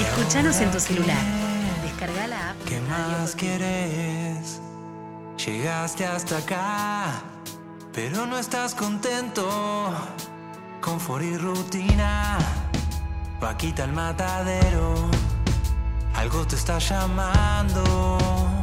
Escúchanos en tu celular. Descarga la app. ¿Qué más quieres? Llegaste hasta acá, pero no estás contento. Confort y rutina, vaquita al matadero. Algo te está llamando.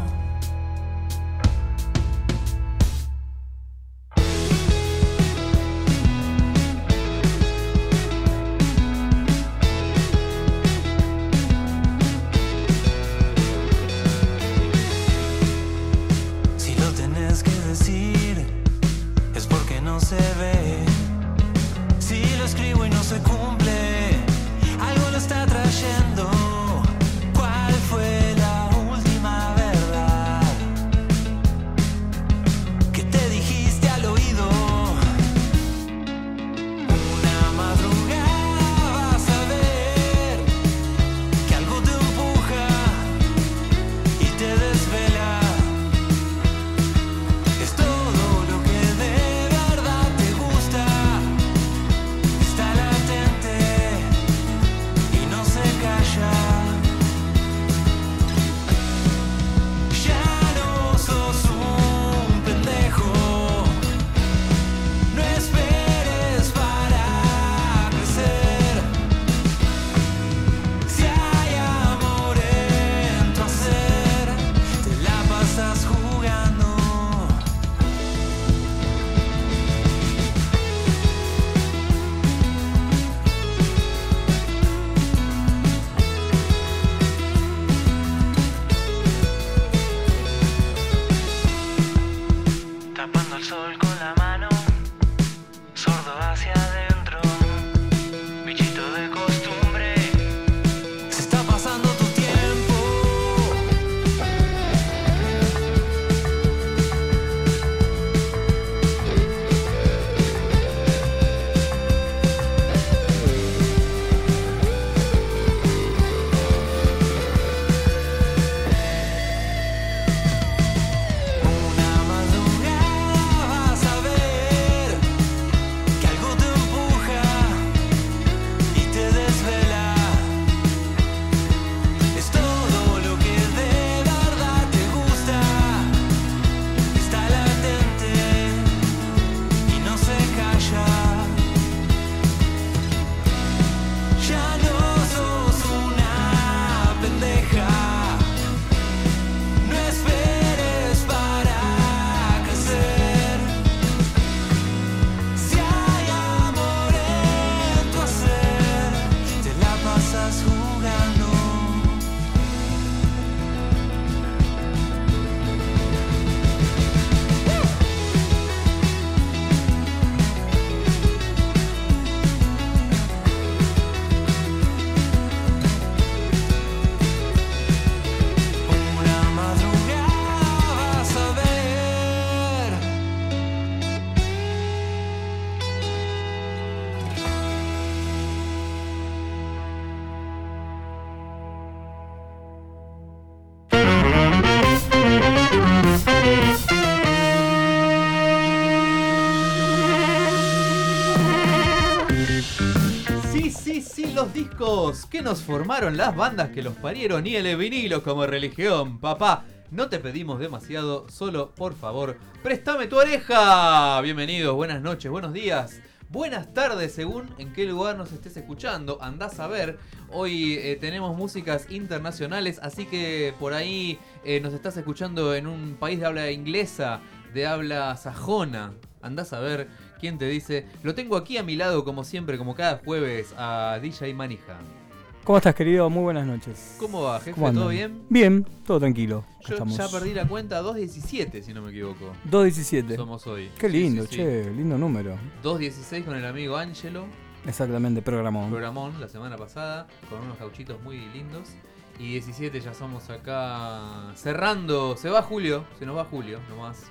Que nos formaron las bandas que los parieron y el vinilo como religión, papá. No te pedimos demasiado, solo por favor, préstame tu oreja. Bienvenidos, buenas noches, buenos días, buenas tardes, según en qué lugar nos estés escuchando. Andás a ver, hoy eh, tenemos músicas internacionales, así que por ahí eh, nos estás escuchando en un país de habla inglesa, de habla sajona. Andás a ver quién te dice. Lo tengo aquí a mi lado, como siempre, como cada jueves, a DJ Manija. ¿Cómo estás, querido? Muy buenas noches. ¿Cómo va, jefe? ¿Cómo ¿Todo bien? Bien, todo tranquilo. Yo estamos. ya perdí la cuenta 2.17, si no me equivoco. 2.17. Somos hoy. Qué lindo, sí, sí. che, lindo número. 2.16 con el amigo Angelo. Exactamente, programón. Programón la semana pasada, con unos gauchitos muy lindos. Y 17 ya somos acá cerrando. Se va Julio, se nos va Julio nomás.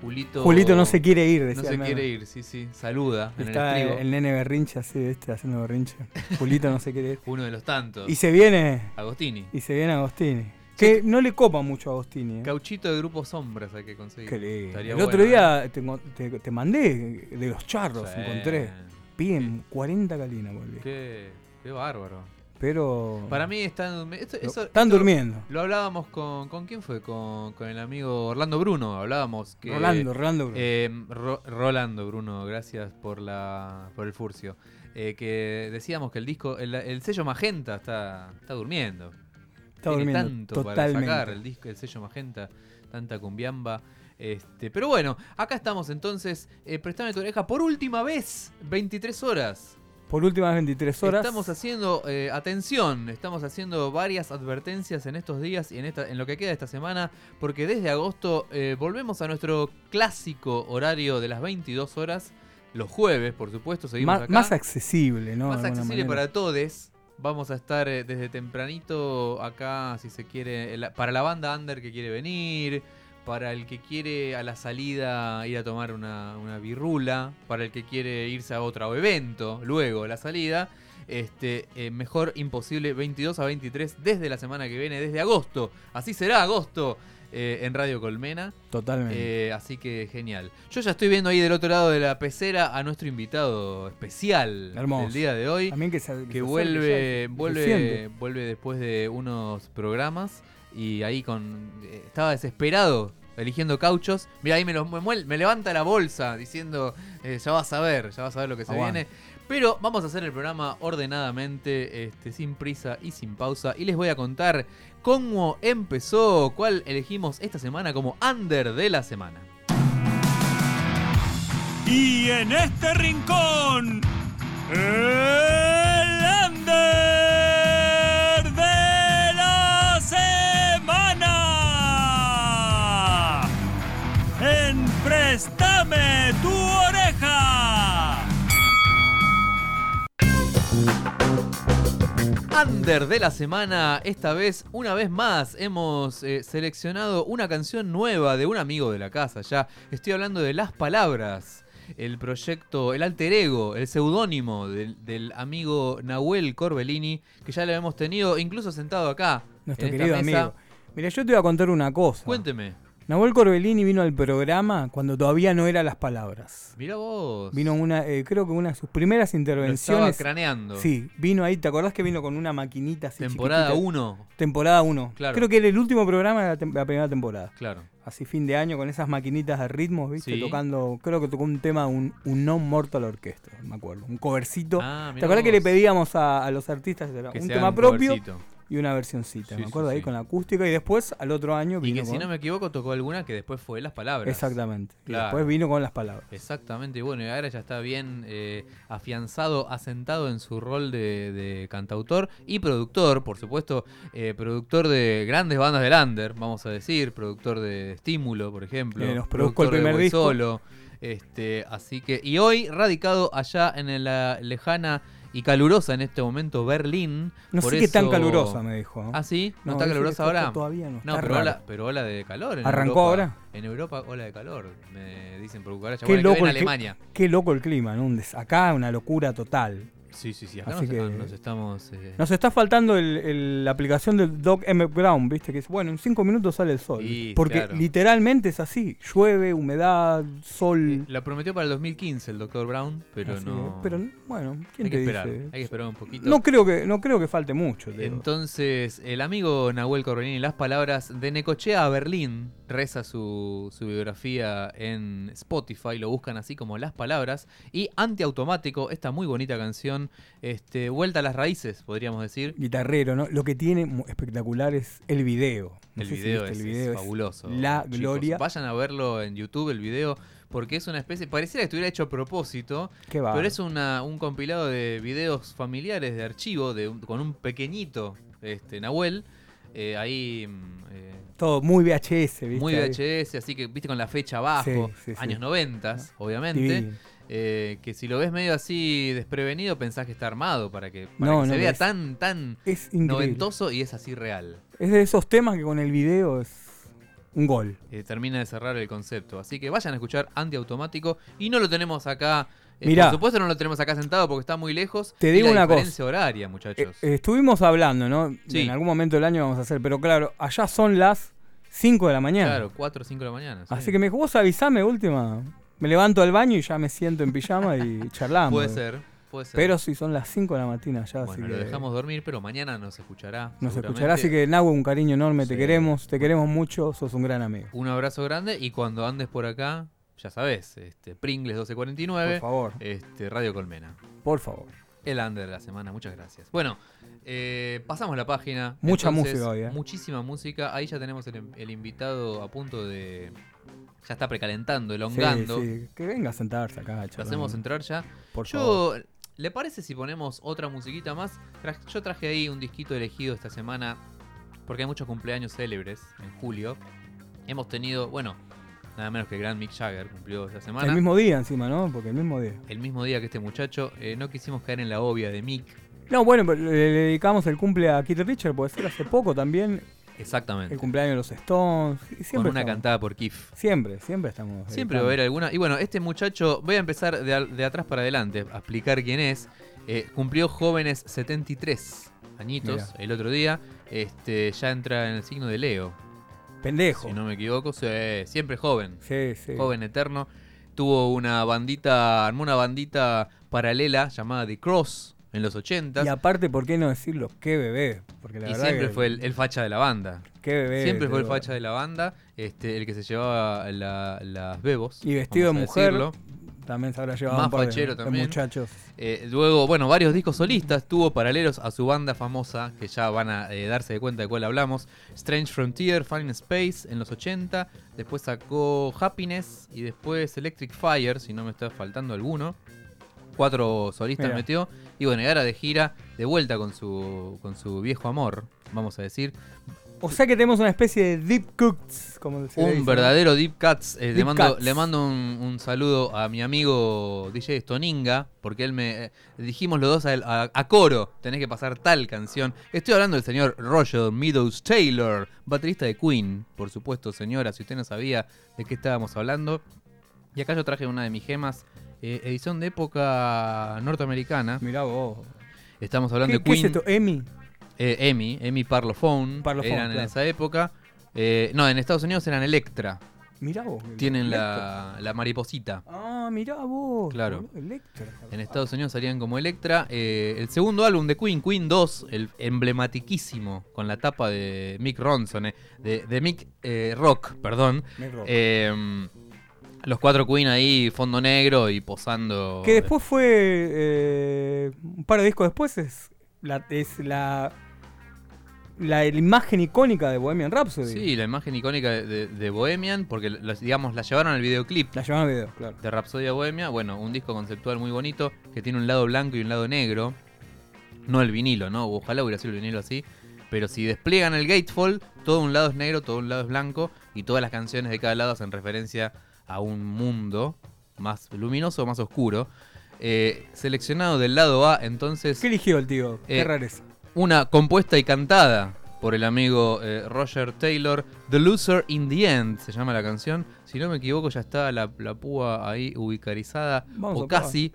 Julito. Julito no se quiere ir, No se el quiere ir, sí, sí. Saluda en Está el el, estribo. nene berrinche así, ¿viste? Haciendo berrinche. Julito no se quiere ir. Uno de los tantos. Y se viene. Agostini. Y se viene Agostini. Que no le copa mucho a Agostini. ¿eh? Cauchito de grupo sombras hay que conseguir. Qué lindo. El otro día te, enco- te- te mandé de los charros, Sí. encontré. Piden 40 calinas, boludo. Qué, qué bárbaro. Pero Para mí están, esto- eso- están esto durmiendo. Lo hablábamos con. ¿Con quién fue? Con, con el amigo Orlando Bruno. Hablábamos que. Rolando, Rolando. Bruno. Eh, Ro- Rolando Bruno, gracias por la por el furcio. Eh, que decíamos que el disco, el, el sello Magenta está, está durmiendo. Está Tiene durmiendo tanto para totalmente. sacar el disco, el sello Magenta, tanta cumbiamba. Este, pero bueno, acá estamos entonces. Eh, Prestame tu oreja por última vez, 23 horas. Por últimas 23 horas. Estamos haciendo, eh, atención, estamos haciendo varias advertencias en estos días y en, esta, en lo que queda de esta semana, porque desde agosto eh, volvemos a nuestro clásico horario de las 22 horas, los jueves, por supuesto, seguimos más, acá. más accesible, ¿no? Más accesible manera. para todos. Vamos a estar eh, desde tempranito acá, si se quiere, la- para la banda under que quiere venir, para el que quiere a la salida ir a tomar una, una birrula, para el que quiere irse a otro evento, luego la salida. Este, eh, mejor imposible 22 a 23 desde la semana que viene, desde agosto. Así será agosto eh, en Radio Colmena. Totalmente. Eh, así que genial. Yo ya estoy viendo ahí del otro lado de la pecera a nuestro invitado especial Hermoso. del día de hoy. También que, se- Que se vuelve, ya, vuelve, vuelve después de unos programas y ahí con estaba desesperado eligiendo cauchos. Mira, ahí me, lo- me levanta la bolsa diciendo, eh, ya vas a ver, ya vas a ver lo que se Aguante. viene. Pero vamos a hacer el programa ordenadamente, este, sin prisa y sin pausa. Y les voy a contar cómo empezó, cuál elegimos esta semana como under de la semana. Y en este rincón, el Under de la semana, esta vez, una vez más, hemos eh, seleccionado una canción nueva de un amigo de la casa. Ya estoy hablando de Las Palabras, el proyecto, el alter ego, el seudónimo del, del amigo Nahuel Corbellini, que ya lo hemos tenido incluso sentado acá. Nuestro en querido amigo. Mira, yo te voy a contar una cosa. Cuénteme, Nahuel Corbellini vino al programa cuando todavía no era las palabras. mira vos. Vino una, eh, creo que una de sus primeras lo estaba intervenciones. craneando. Sí, vino ahí, ¿te acordás que vino con una maquinita así Temporada chiquitita? 1. Temporada 1. Claro. Creo que era el último programa de la, tem- la primera temporada. Claro. Así fin de año con esas maquinitas de ritmos, ¿viste? Sí. Tocando, creo que tocó un tema, un, un non mortal orquestra, me acuerdo. Un covercito. Ah, ¿Te acordás que le pedíamos a, a los artistas Que un tema hagan propio covercito. Y una versioncita? Sí, me sí, acuerdo ahí sí. con la acústica y después al otro año Y vino que si no me equivoco tocó alguna que después fue Las Palabras. Exactamente. Y después vino con las palabras. Exactamente, y bueno, y ahora ya está bien eh, afianzado, asentado en su rol de, de cantautor y productor, por supuesto, eh, productor de grandes bandas del under, vamos a decir, productor de Estímulo, por ejemplo, Eh, nos produjo el de primer disco. Solo, este, así que, y hoy radicado allá en la lejana y calurosa en este momento Berlín. No por sé qué tan eso- calurosa me dijo. ¿no? Ah, sí, no, No, está calurosa ahora. todavía no, No, está pero raro. ola, pero ola de calor. En ¿Arrancó Europa. ahora? En Europa, ola de calor, me dicen por cucaracha. Qué Bueno, loco, en Alemania. qué loco el clima, ¿no? Acá una locura total. Sí, sí, sí. Acá Así nos, que- nos estamos. eh, Nos está faltando el- el- la aplicación del Doc M. Brown, ¿viste? Que es, bueno, en cinco minutos sale el sol. Porque claro. literalmente es así. Llueve, humedad, sol. eh, la prometió para el 2015 el Dr. Brown, pero así no. pero, bueno, ¿quién hay te que esperar. dice? Hay que esperar un poquito. No creo que, no creo que falte mucho. te. Entonces, el amigo Nahuel Corbellini, las palabras de Necochea a Berlín, reza su, su biografía en Spotify, lo buscan así como las palabras. Y Antiautomático, esta muy bonita canción, este, vuelta a las raíces, podríamos decir. Guitarrero, ¿no? Lo que tiene espectacular es el video. No El si video, es, el video, es fabuloso. La chicos. gloria. Vayan a verlo en YouTube, el video, porque es una especie. Pareciera que estuviera hecho a propósito, pero es una, un compilado de videos familiares de archivo de un- con un pequeñito este, Nahuel. eh, ahí. mm, eh, Todo muy VHS, ¿viste? muy. VHS, así que viste con la fecha abajo, Sí, sí, sí. años 90, obviamente. Divino. eh, que si lo ves medio así desprevenido, pensás que está armado para que, para No, que no, se vea es- tan, tan Es noventoso y es así real. Es de esos temas que con el video es un gol. eh, termina de cerrar el concepto. Así que vayan a escuchar Antiautomático. Y no lo tenemos acá. Eh, Mirá. por supuesto no lo tenemos acá sentado porque está muy lejos. Te Y digo la una cosa. diferencia horaria, muchachos. Eh, eh, estuvimos hablando, ¿no? Sí. En algún momento del año vamos a hacer, pero claro, allá son las 5 de la mañana. claro, 4 o 5 de la mañana. sí. Así que me dijo, vos avisame última. Me levanto al baño y ya me siento en pijama y charlamos. Puede ser. puede ser. Pero sí, son las 5 de la mañana ya, bueno, así lo que dejamos dormir, pero mañana nos escuchará. nos escuchará. Así que Nahue, un cariño enorme, te queremos, te queremos mucho, sos un gran amigo. Un abrazo grande y cuando andes por acá, ya sabes, este, Pringles Por 1249, favor, este, Radio Colmena. por favor. El under de la semana, muchas gracias. Bueno, eh, pasamos la página. Mucha Entonces, música hoy, ¿eh? Muchísima música. Ahí ya tenemos el, el invitado a punto de. Ya está precalentando, Sí, elongando. sí, que venga a sentarse acá. Lo charlar. hacemos entrar ya. Por favor. Yo, ¿le parece si ponemos otra musiquita más? Tra- yo traje ahí un disquito elegido esta semana porque hay muchos cumpleaños célebres en julio. Hemos tenido, bueno, nada menos que el gran Mick Jagger cumplió esta semana. El mismo día encima, ¿no? Porque el mismo día. El mismo día que este muchacho. eh, no quisimos caer en la obvia de Mick. No, bueno, pero le, dedicamos el cumple a Keith Richard, puede ser hace poco también. Exactamente. El cumpleaños de los Stones. y Con Siempre una estamos- cantada por Kif. Siempre, siempre estamos. Siempre va a haber alguna. Y bueno, este muchacho, voy a empezar de, atrás para adelante a explicar quién es. Eh, cumplió jóvenes 73 añitos el otro día. Este, ya entra en el signo de Leo, Pendejo. si no me equivoco. Sí, siempre joven, Sí, sí. joven eterno. Tuvo una bandita, armó una bandita paralela llamada The Cross en los 80 Y aparte, ¿por qué no decirlo? Qué bebé. Porque la y verdad siempre que- fue el, el facha de la banda. Qué bebé. Siempre fue el facha de la banda, este, el que se llevaba la- las bebos. Y vestido de mujer. decirlo. También se habrá llevado Más un par de- fachero de, también. muchachos. Eh, luego, bueno, varios discos solistas tuvo paralelos a su banda famosa, que ya van a eh, darse de cuenta de cuál hablamos. Strange Frontier, Fine Space en los 80. Después sacó Happiness y después Electric Fire, si no me está faltando alguno. Cuatro solistas Mira. metió. Y bueno, y ahora de gira, de vuelta con su, con su viejo amor, vamos a decir. O sea que tenemos una especie de deep cooks, como se Un verdadero Deep Cuts. Eh, le, mando, Cuts. le mando un, un saludo a mi amigo DJ Stoninga, porque él me eh, dijimos los dos a, él- a- a coro, tenés que pasar tal canción. Estoy hablando del señor Roger Meadows Taylor, baterista de Queen, por supuesto, señora, si usted no sabía de qué estábamos hablando. Y acá yo traje una de mis gemas, eh, edición de época norteamericana. Mirá vos. Estamos hablando ¿Qué, de qué es Queen. esto? ¿Emi? Eh, Emmy, Emmy Parlophone, Parlophone, eran en esa época. Eh, no, en Estados Unidos eran Electra. Mirá vos. Tienen la, la mariposita. Ah, mirá vos. Claro. Electra. En Estados Unidos salían como Electra. Eh, el segundo álbum de Queen, Queen 2, el emblematiquísimo, con la tapa de Mick Ronson, eh, de, de Mick Rock, perdón. Robo. Eh, los cuatro Queen ahí, fondo negro y posando. que después fue. eh, un par de discos después es la, es la, la, imagen icónica de Bohemian Rhapsody. Sí, la imagen icónica de, de- de Bohemian, porque los- digamos la llevaron al videoclip. La llevaban al video, claro. de Rapsodia Bohemia, bueno, un disco conceptual muy bonito que tiene un lado blanco y un lado negro. No el vinilo, ¿no? Ojalá hubiera sido el vinilo así. Pero si despliegan el Gatefall, todo un lado es negro, todo un lado es blanco y todas las canciones de cada lado hacen referencia a un mundo más luminoso o más oscuro. Eh, seleccionado del lado A, entonces, ¿Qué eligió el tío? Qué Eh, rareza. Una compuesta y cantada por el amigo eh, Roger Taylor, The Loser in the End, se llama la canción. Si no me equivoco, ya está la, la púa ahí ubicarizada, Vamos o probar. casi.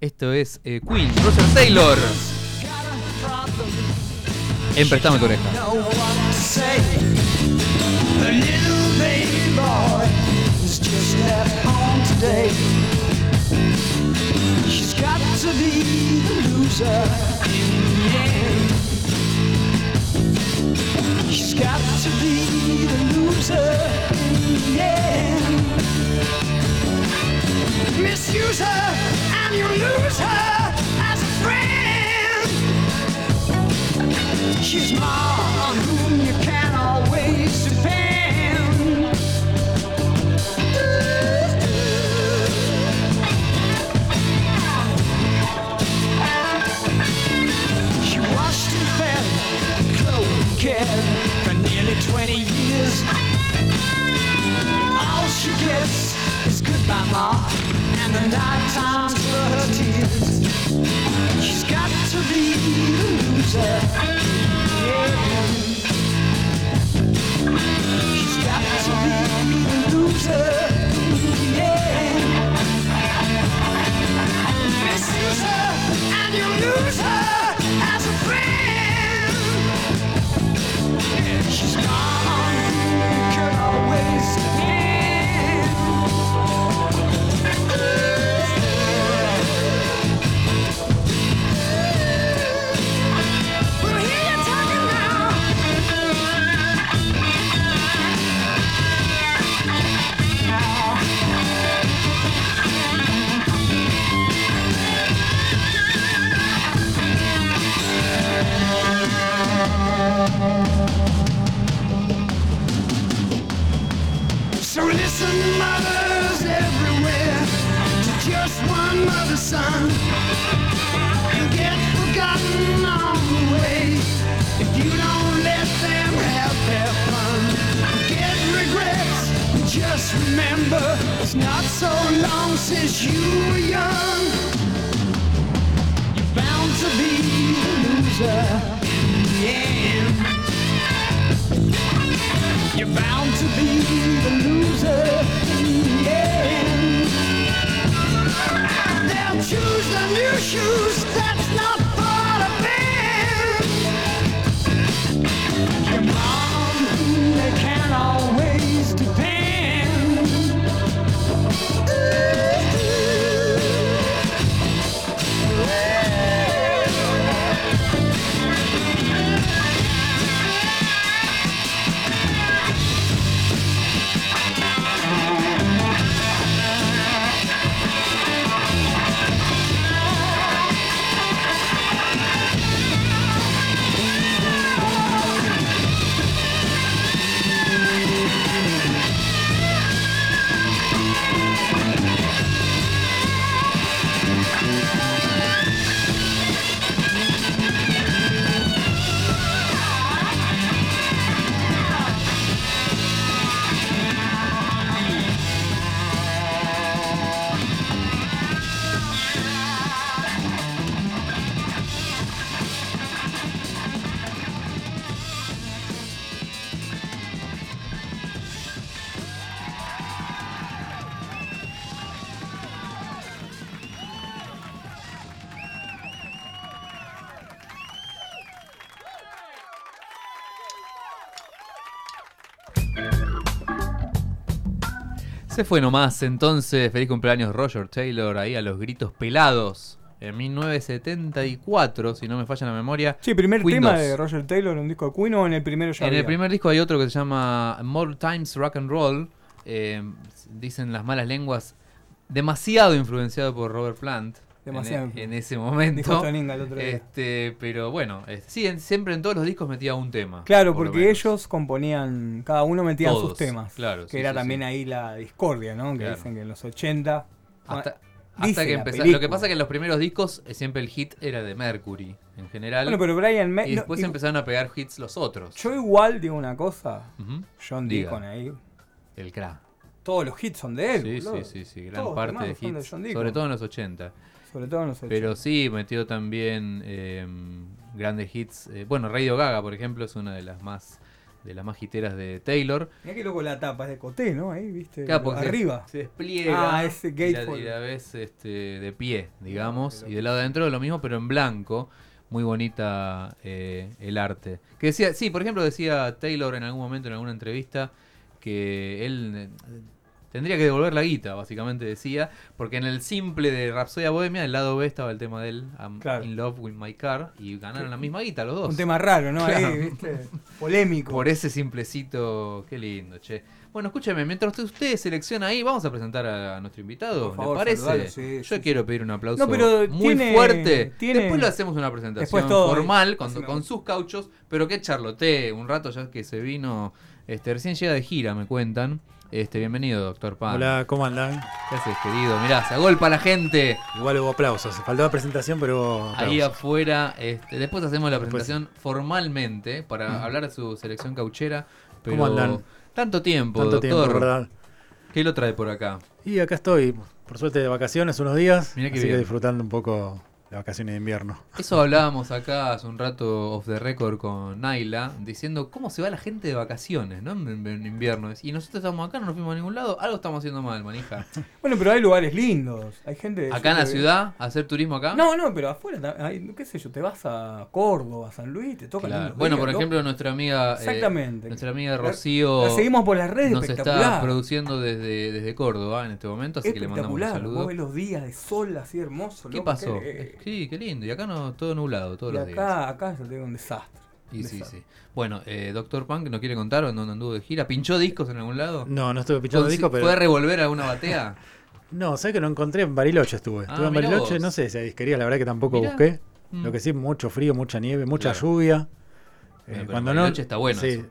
Esto es eh, Queen, Roger Taylor. En tu oreja. know what to say. The little baby boy has just left home today. She's got to be the loser in the end. She's got to be the loser in the end. Misuse her and you lose her as a friend. She's more Se fue nomás entonces, feliz cumpleaños Roger Taylor ahí a los gritos pelados. En 1974, si no me falla la memoria. Sí, primer Queen tema 2. de Roger Taylor en un disco de Queen o en el primero ya En el primer disco hay otro que se llama More Times Rock and Roll. eh, dicen las malas lenguas, demasiado influenciado por Robert Plant. Demasiado. En, ese momento. Toninga el otro día. Este, pero bueno, eh, sí, en- siempre en todos los discos metía un tema. Claro, por porque ellos componían, cada uno metía sus temas. claro, que sí, era sí, también ahí la discordia, ¿no? Que Claro. dicen que en los 80. Hasta, que empezó. Lo que pasa es que en los primeros discos eh, siempre el hit era de Mercury, en general. Bueno, pero Brian May. y después empezaron a pegar hits los otros. Yo igual digo una cosa. John Diga. Deacon ahí. El cra. Todos los hits son de él. Sí, boludo. sí, sí, sí, gran Todos parte de hits. Sobre todo en los 80. Sobre todo en los 80. Pero sí, metió también eh, grandes hits. eh, bueno, Radio Gaga, por ejemplo, es una de las más de las más hiteras de Taylor. Mirá que loco la tapa es de Coté, ¿no? Ahí, viste. Claro, porque se- Arriba. Se, despliega. Ah, ese y la, gatefold. y la ves este, de pie, digamos. y del lado de adentro lo mismo, pero en blanco. Muy bonita eh, el arte. Que decía, sí, por ejemplo, decía Taylor en algún momento en alguna entrevista que él tendría que devolver la guita, básicamente decía, porque en el simple de Rhapsodia Bohemia, el lado B estaba el tema de él, I'm Claro. in love with my car, y ganaron la misma guita los dos. Un tema raro, ¿no? Claro. Ahí, viste. Polémico. Por ese simplecito, qué lindo, che. Bueno, escúcheme, mientras usted, selecciona ahí, vamos a presentar a, nuestro invitado, Por favor, ¿le parece? sí, Yo sí, quiero pedir un aplauso No, pero muy tiene- fuerte. tiene- Después le hacemos una presentación todo, formal con, una- con sus cauchos, pero que charlotee un rato ya que se vino, este, recién llega de gira, me cuentan. Este, bienvenido, doctor Pan. Hola, ¿cómo andan? ¿Qué haces, querido? Mirá, se agolpa la gente. Igual hubo aplausos. Faltaba presentación, pero hubo Ahí afuera, este, después hacemos la Después- presentación formalmente para hablar de su selección cauchera. Pero ¿Cómo andan? Tanto tiempo, Tanto doctor. tiempo, ¿verdad? ¿Qué lo trae por acá? Y acá estoy, por suerte de vacaciones unos días, Mirá qué así que bien. disfrutando un poco de vacaciones de invierno. Eso hablábamos acá hace un rato off the record con Naila, diciendo cómo se va la gente de vacaciones, ¿no? En, en invierno. Y nosotros estamos acá, no nos fuimos a ningún lado, algo estamos haciendo mal, manija. Bueno, pero hay lugares lindos. Hay gente. Acá en la creo- ciudad, hacer turismo acá. No, no, pero afuera, hay- qué sé yo, te vas a Córdoba, a San Luis, te toca Claro. Bueno, días, por loco. ejemplo, nuestra amiga eh, Exactamente. nuestra amiga La- Rocío la seguimos por las redes, nos está produciendo desde, desde Córdoba en este momento, así que le mandamos un Espectacular. saludo. Vos ves los días de sol así hermoso. ¿Qué loco, pasó? que- Sí, qué lindo. Y acá no, todo nublado, todos y los días. acá, acá yo tengo un desastre. Y sí, sí. Bueno, eh, Doctor Punk nos quiere contar dónde anduvo de gira. ¿Pinchó discos en algún lado? No, no estuve pinchando Consi- disco, pero. ¿Fue a revolver alguna batea? No, sé que no encontré en Bariloche estuve. Ah, estuve en Bariloche, vos. no sé si hay disquería, la verdad que tampoco Mirá. busqué. Mm. Lo que sí, mucho frío, mucha nieve, mucha Claro. lluvia. Bueno, Eh, pero cuando en no, Bariloche está bueno sí, eso.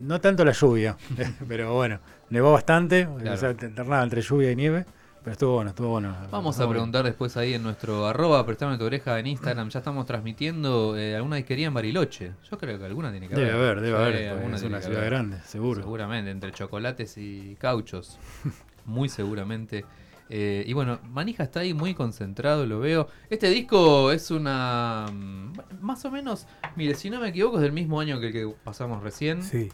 no tanto la lluvia, pero bueno, nevó bastante, Claro. o sea, te alternaba entre lluvia y nieve, Pero estuvo bueno, estuvo bueno. Vamos Estuvo a preguntar después ahí en nuestro arroba, prestame tu oreja en Instagram. Ya estamos transmitiendo eh, alguna disquería en Bariloche. Yo creo que alguna tiene que Debe haber. haber, debe haber. alguna Es una ciudad haber. grande, seguro. Seguramente, entre chocolates y cauchos. muy seguramente. Eh, y bueno, Manija está ahí muy concentrado, lo veo. Este disco es una. mm, Más o menos. Mire, si no me equivoco, es del mismo año que el que pasamos recién. Sí.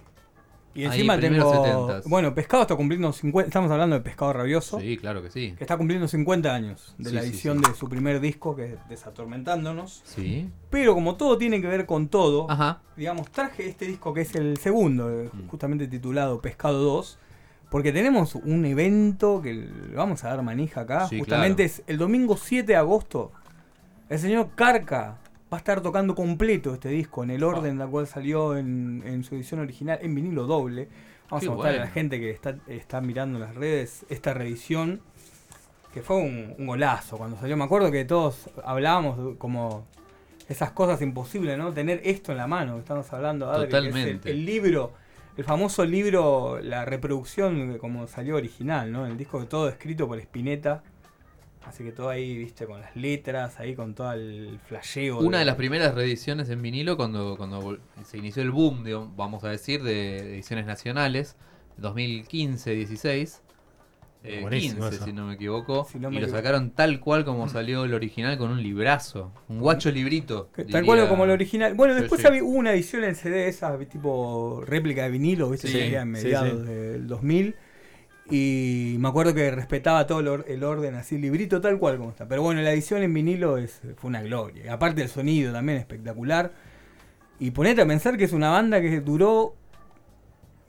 Y Ahí, encima primeros tengo. 70s. Bueno, Pescado está cumpliendo 50. Estamos hablando de Pescado Rabioso. Sí, claro que sí. Que está cumpliendo 50 años de Sí, la edición sí. de su primer disco, que es Desatormentándonos. Sí. Pero como todo tiene que ver con todo, Ajá. digamos, traje este disco que es el segundo, eh, Mm. justamente titulado Pescado 2, porque tenemos un evento que vamos a dar manija acá. Justamente claro. es el domingo 7 de agosto. El señor Carca va a estar tocando completo este disco en el orden en el cual salió en, en su edición original, en vinilo doble. Vamos Qué a mostrarle a la gente que está, está mirando las redes esta reedición, que fue un, un golazo cuando salió. Me acuerdo que todos hablábamos de- como esas cosas imposibles, ¿no? Tener esto en la mano, que estamos hablando, Adri, que es el- Totalmente. el, libro, el famoso libro, la reproducción de como salió original, ¿no? El disco que todo escrito por Spinetta. Así que todo ahí, viste, con las letras, ahí con todo el flasheo. Una de las primeras reediciones en vinilo cuando, cuando se inició el boom, digamos, vamos a decir, de ediciones nacionales, 2015-16. Eh, Buenísimo 15, eso. si no me equivoco. Si no me y lo sacaron tal cual como salió el original con un librazo. Un guacho librito. Que Tal cual como el original. Bueno, después sí. había hubo una edición en CD, esa tipo réplica de vinilo, ¿viste? Sí, salía en sí, mediados sí. del 2000. Y me acuerdo que respetaba todo el, or- el orden así, librito tal cual como está. Pero bueno, la edición en vinilo es, fue una gloria. Aparte el sonido también espectacular. Y ponete a pensar que es una banda que duró,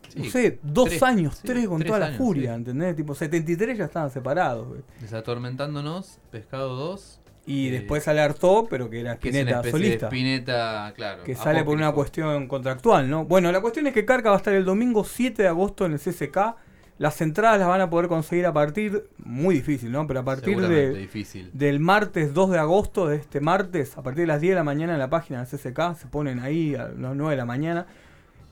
Sí, no sé, dos tres, años, sí, tres con tres toda la años, furia, sí. ¿entendés? Tipo 73 ya estaban separados. Desatormentándonos, Pescado 2. Y Eh, después sale Artaud, pero que era Que es Spinetta especie solista. de Spinetta, claro. que sale por una cuestión contractual, ¿no? Bueno, la cuestión es que Carca va a estar el domingo 7 de agosto en el CCK. Las entradas las van a poder conseguir a partir, muy difícil, ¿no? Pero a partir de, difícil. del martes 2 de agosto, de este martes, a partir de las 10 de la mañana en la página del CCK, se ponen ahí a las 9 de la mañana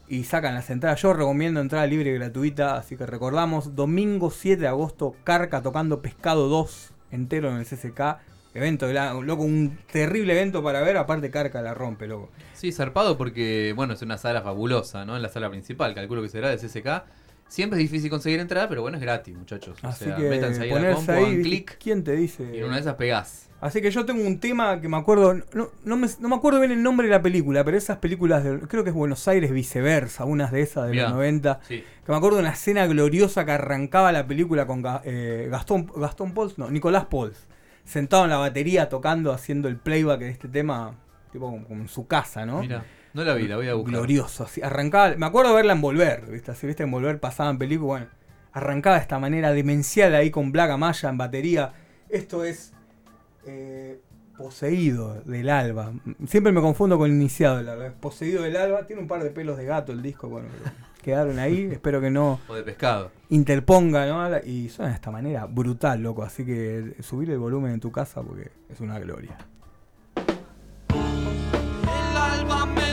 y sacan las entradas. Yo recomiendo entrada libre y gratuita, así que recordamos, domingo 7 de agosto, Carca tocando Pescado 2 entero en el CCK. Evento, de la- loco, un terrible evento para ver, aparte Carca la rompe, loco. Sí, zarpado porque, bueno, es una sala fabulosa, ¿no? En la sala principal, calculo que será de CSK. Siempre es difícil conseguir entrada, pero bueno, es gratis, muchachos. O Así sea, que métanse ahí a la compu, clic ¿quién te dice? y en una de esas pegás. Así que yo tengo un tema que me acuerdo, no, no me, no me acuerdo bien el nombre de la película, pero esas películas, de, creo que es Buenos Aires viceversa, unas de esas de Mirá. los 90, Sí. que me acuerdo de una escena gloriosa que arrancaba la película con eh, Gastón, Gastón Pauls, no, Nicolás Pauls, sentado en la batería tocando, haciendo el playback de este tema, tipo como, como en su casa, ¿no? Mira, no la vi, la voy a buscar. Glorioso, así, arrancaba, me acuerdo de verla en Volver, ¿viste? Así, ¿viste? En Volver pasaban películas, bueno, arrancaba de esta manera demencial ahí con Black Amaya en batería. Esto es eh, Poseído del Alba. Siempre me confundo con Iniciado del Alba. Poseído del Alba, tiene un par de pelos de gato el disco, bueno, pero quedaron ahí, espero que no O de pescado. interponga, ¿no? Y suena de esta manera brutal, loco, así que subir el volumen en tu casa porque es una gloria. El alba me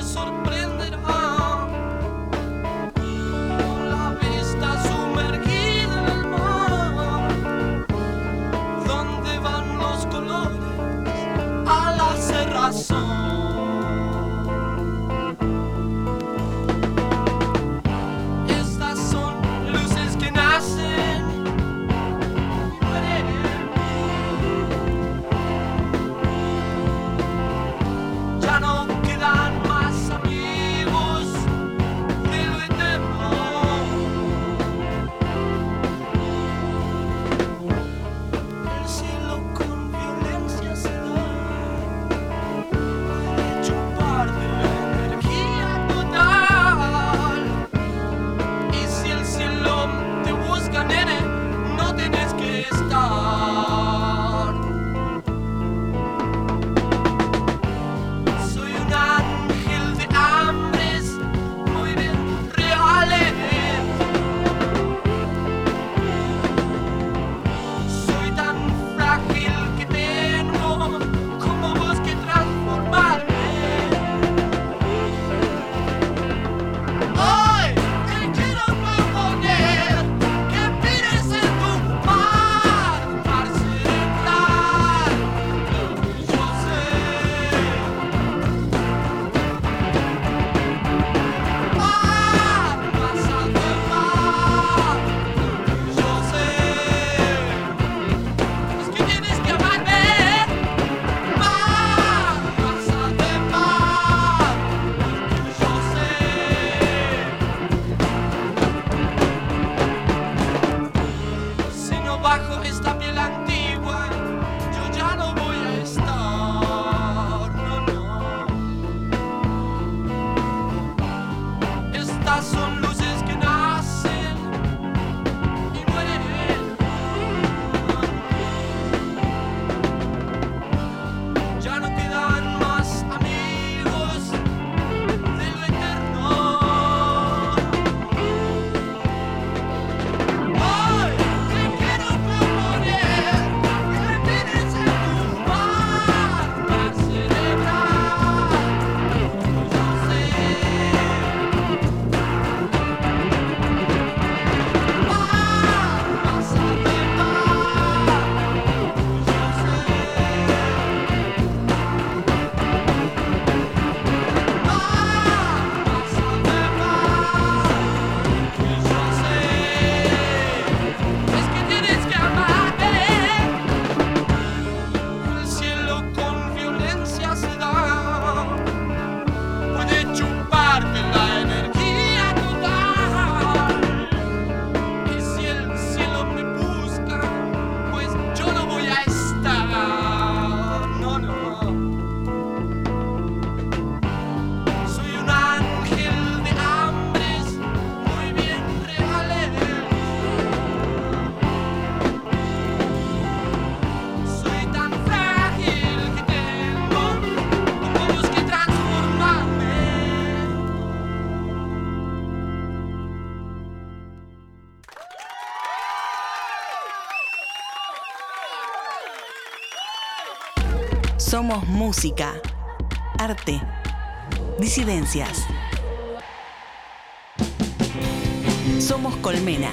Somos música, arte, disidencias. Somos colmena.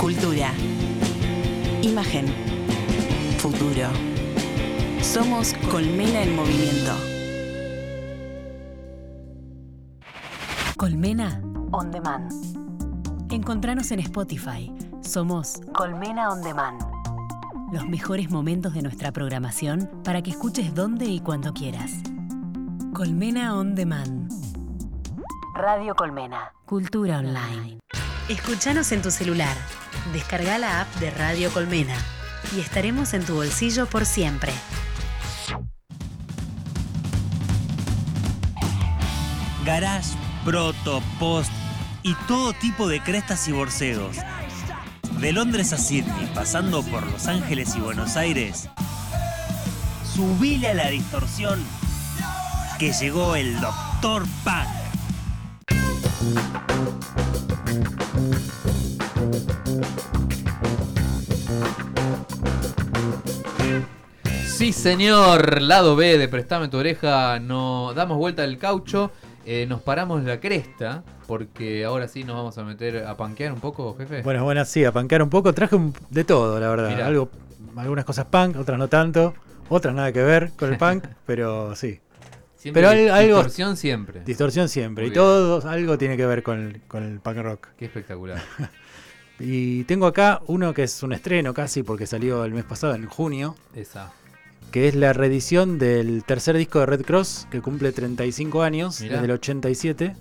Cultura. Imagen. Futuro. Somos colmena en movimiento. Colmena On demand. Encontranos en Spotify. Somos Colmena on demand. Los mejores momentos de nuestra programación para que escuches donde y cuando quieras. Colmena On Demand. Radio Colmena. Cultura Online. Escuchanos en tu celular. Descarga la app de Radio Colmena y estaremos en tu bolsillo por siempre. Garage, proto, post y todo tipo de crestas y borseos. De Londres a Sydney, pasando por Los Ángeles y Buenos Aires. Subile a la distorsión que llegó el Dr. Punk. Sí, señor. Lado B de Prestame tu oreja. No damos vuelta al caucho. eh, nos paramos la cresta. Porque ahora sí nos vamos a meter a panquear un poco, jefe. Bueno, bueno, sí, a panquear un poco. Traje un- de todo, la verdad. Mirá. Algo, algunas cosas punk, otras no tanto. Otras nada que ver con el punk, pero sí. Siempre pero al- algo- distorsión siempre. Distorsión siempre. Muy y bien. todo, algo tiene que ver con el, con el punk rock. Qué espectacular. Y tengo acá uno que es un estreno casi, porque salió el mes pasado, en junio. Esa. que es la reedición del tercer disco de Red Cross, que cumple 35 años, Mirá. desde el 87,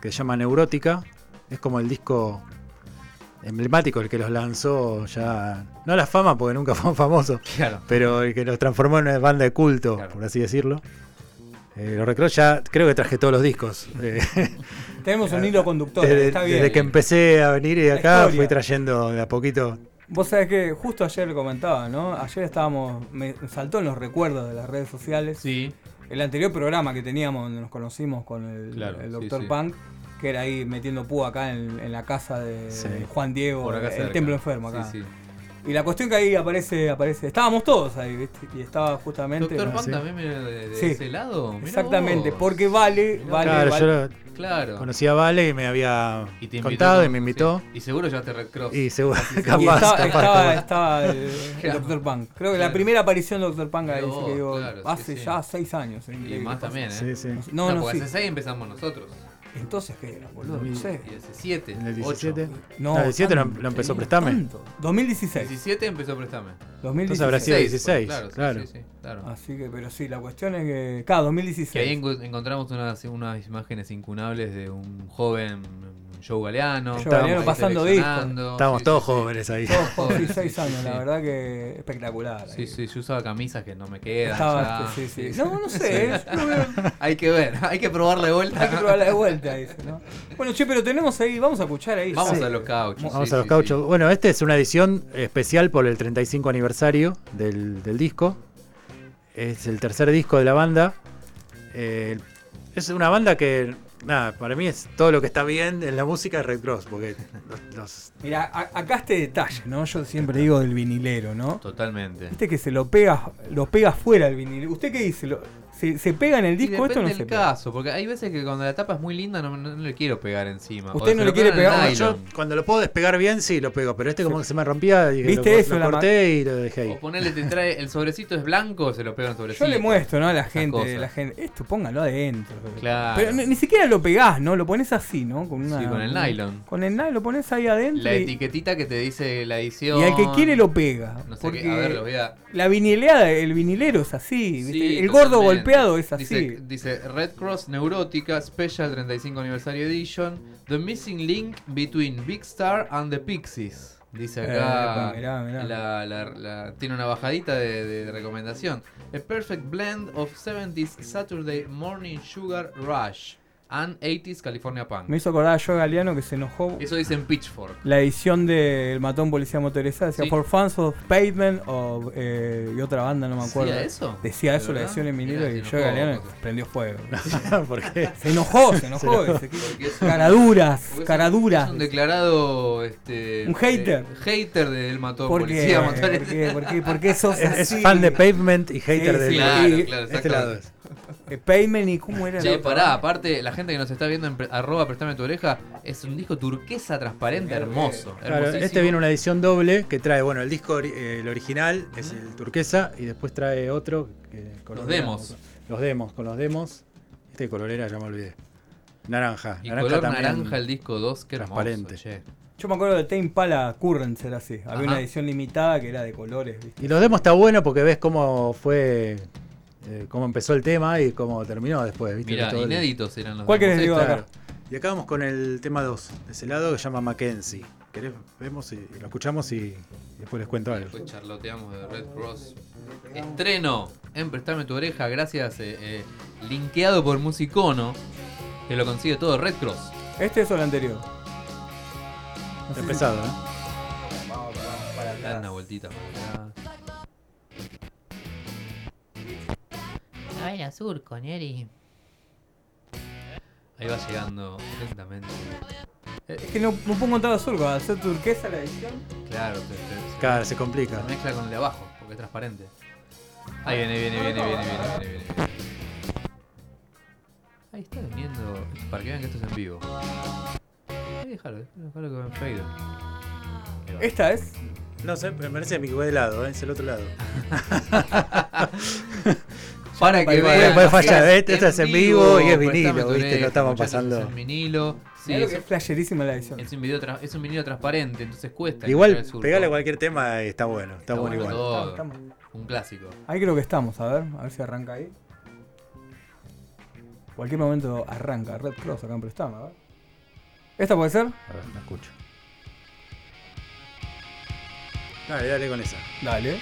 que se llama Neurótica. Es como el disco emblemático, el que los lanzó ya, no a la fama, porque nunca fue famoso, Claro. pero el que los transformó en una banda de culto, Claro. por así decirlo. Eh, los Red Cross ya creo que traje todos los discos. Eh, Tenemos un hilo conductor, desde, está bien. desde que empecé a venir y acá historia. fui trayendo de a poquito. Vos sabés que justo ayer le comentaba, ¿no? Ayer estábamos, me saltó en los recuerdos de las redes sociales. Sí. El anterior programa que teníamos donde nos conocimos con el, Claro, el sí, Doctor sí. Punk, que era ahí metiendo púa acá en, en la casa de Sí. Juan Diego, el templo enfermo acá. Sí. Y la cuestión que ahí aparece, aparece, estábamos todos ahí, ¿viste? Y estaba justamente. Doctor ¿no? Pan Sí. también viene de, de Sí. ese lado. Mirá Exactamente, vos. porque vale, Mirá. vale, claro, vale. yo lo- Claro. conocí a Vale y me había Y te invitó contado y con- me invitó. sí. Y seguro llevaste Red Cross. Y seguro, Y capaz, estaba, capaz, estaba, capaz. estaba el, Claro. Dr. Punk. Creo que la Claro. primera aparición del Dr. Punk ahí, vos, que digo, hace sí. ya seis años. Y más también, ¿eh? Sí, sí. No, no, porque sí. hace 6 empezamos nosotros. Entonces, ¿qué era, boludo? No sé. Y hace 7. En el 17. No, No, el 17 lo, tanto, lo empezó prestarme. tanto. 2016. 17 empezó a prestarme. 2016. Entonces habrá sido Seis, 16, Claro, claro. Sí, sí, sí, claro. Así que, pero sí, la cuestión es que. Claro, 2016. Que ahí encu- encontramos unas, unas imágenes incunables de un joven Joe Galeano. Joe Galeano ahí pasando seleccionando. Estábamos Sí, todos sí, sí. jóvenes ahí. Todos por Sí, 16 sí, años, sí. la verdad que espectacular. Sí, sí, yo usaba camisas que no me quedan. Estaba, ya. sí, sí. No, no sé, ¿eh? Hay que ver, hay que probarle de vuelta. hay que probarla de vuelta, dice, ¿no? Bueno, che, pero tenemos ahí, vamos a escuchar ahí. Vamos Sí. a los cauchos. Vamos sí, a los sí, cauchos. sí. Bueno, esta es una edición especial por el 35 aniversario del, del disco. Es el tercer disco de la banda. Eh, es una banda que, nada, para mí es todo lo que está bien en la música de Red Cross. Porque los, los- Mira, acá este detalle, ¿no? Yo siempre digo del vinilero, ¿no? Totalmente. Viste que se lo pega, lo pega fuera el vinilero. ¿Usted qué dice? ¿Lo- se, se pega en el disco esto o no depende se pega? caso, porque hay veces que cuando la tapa es muy linda no, no- no le quiero pegar encima. Usted O no le quiere pegar- yo cuando lo puedo despegar bien, sí lo pego. Pero este como que se me rompía y ¿Viste lo, eso, lo la corté y lo dejé ahí. O ponerle, te trae, el sobrecito es blanco, se lo pega en el sobrecito. Yo le muestro, ¿no? A la gente, la gente, esto póngalo adentro. Claro. Pero ni, ni siquiera lo pegás, ¿no? Lo pones así, ¿no? Con una, Sí, con el nylon. Con el nylon lo pones ahí adentro. La y, etiquetita que te dice la edición. y al que quiere lo pega. No sé porque qué, a ver, lo voy a. la vinileada, el vinilero es así. ¿viste? Sí, el gordo totalmente. Golpeado es así. Dice, dice Red Cross Neurótica Special 35 Aniversario Edition. The Missing Link Between Big Star and the Pixies. Dice acá. Epa, mirá, mirá. La, la- la- tiene una bajadita de, de recomendación. A perfect blend of 70s Saturday Morning Sugar Rush and 80s California Punk. Me hizo acordar a Joe Galeano que se enojó. Eso dice en Pitchfork. La edición del Matón Policía Motorizada decía Sí. For Fans of Pavement o, eh, y otra banda, no me acuerdo. ¿Decía eso? Decía ¿De eso la edición en vinilo y Joe Galeano prendió fuego. ¿Por qué? Se enojó, se enojó. Es- Caraduras, es caraduras. Es un declarado. Este, Un hater. eh, hater del matón ¿Por qué? policía ¿Por motorizado. qué? ¿Por qué? ¿Por qué sos Es, es así? fan de Pavement y hater Sí, de sí, Claro, claro, este lado es. Eh, Pavement y cómo era Che, pará, aparte, la gente que nos está viendo en pre- arroba prestame tu oreja, es un disco turquesa transparente hermoso. Claro, hermosísimo. este viene una edición doble que trae, bueno, el disco, ori- eh, el original es el turquesa y después trae otro. Que color Los demos. Los demos, con los demos. Este de color era, ya me olvidé. Naranja. Y naranja color también. naranja el disco 2, que transparente. transparente. Che. Yo me acuerdo de Tame Pala Currents era así. Había Ajá. una edición limitada que era de colores, ¿viste? Y los demos está bueno porque ves cómo fue, eh, cómo empezó el tema y cómo terminó después. ¿viste? Mira, Todo el- inéditos eran los ¿Cuál querés digo acá? Y acá vamos con el tema 2, de ese lado que se llama Mackenzie. ¿Querés? Vemos y, lo escuchamos y, después les cuento algo. Después charloteamos de Red Cross. Estreno en Prestame tu oreja, gracias, eh, eh, linkeado por Musicono, que lo consigue todo Red Cross. ¿Este es o el anterior? Está pesado, ¿eh? Dale una vueltita para atrás. Baila surco, Neri. Ahí va llegando lentamente. Es que no, no pongo tanto surco, al ser turquesa la edición. Claro, se, se- Claro, se se complica. mezcla con el de abajo, porque es transparente. Ahí viene, viene, viene, viene, viene, viene, viene. viene. Ahí está viniendo. Para que vean que esto es en vivo. Ahí déjalo, déjalo que me fade. Ahí va. Esta es. No sé, me parece que de lado, ¿eh? es el otro lado. Para que vean. puede fallar. Esto es en vivo y es vinilo, ¿viste? No estamos pasando- Es un vinilo. Sí, es, es flasherísima la edición. es un video tra- es un vinilo transparente, entonces cuesta. Igual, pegarle a cualquier tema y está bueno, está, Está bueno, bueno igual. todo. Un clásico. Ahí creo que estamos, a ver, a ver si arranca ahí. Cualquier momento arranca Red Cross acá en Prestama, a ver. ¿Esta puede ser? A ver, la escucho. Dale, dale con esa. Dale.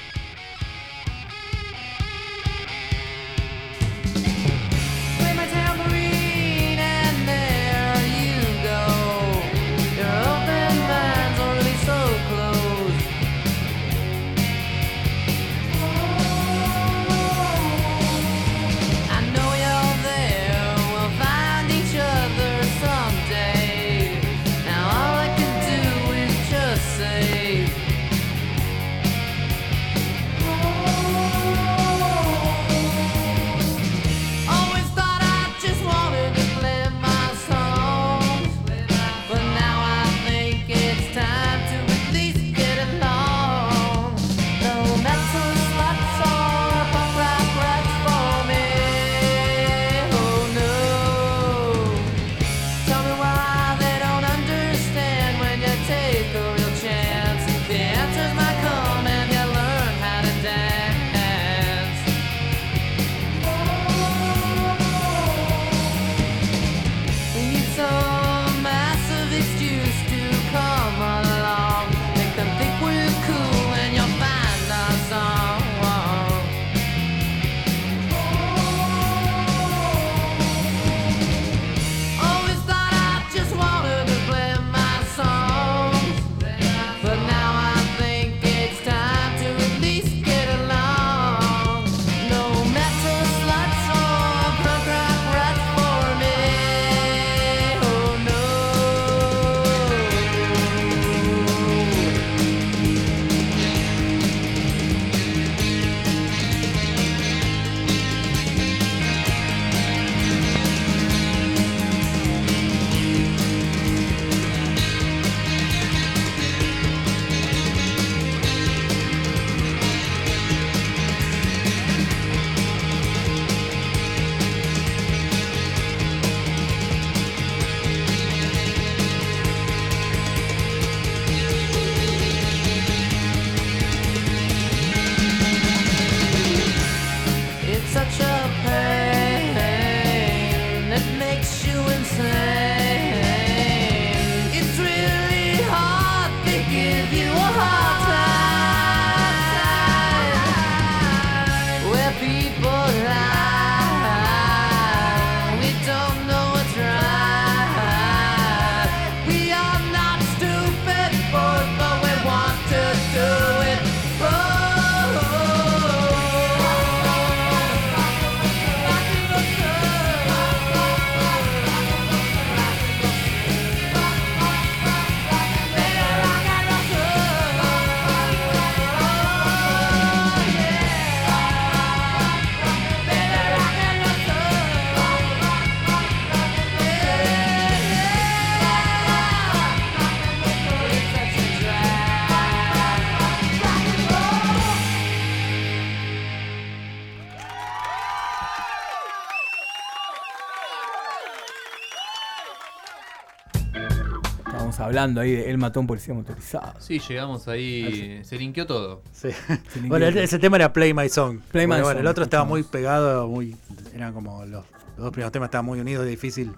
Estamos hablando ahí de Él mató a un policía motorizado. Sí, llegamos ahí. Se linkeó todo. Sí. Se Bueno, ese tema era Play My Song. Play My Bueno, bueno, Song, el otro estaba muy pegado, muy. Eran como los, los dos primeros temas estaban muy unidos, difícil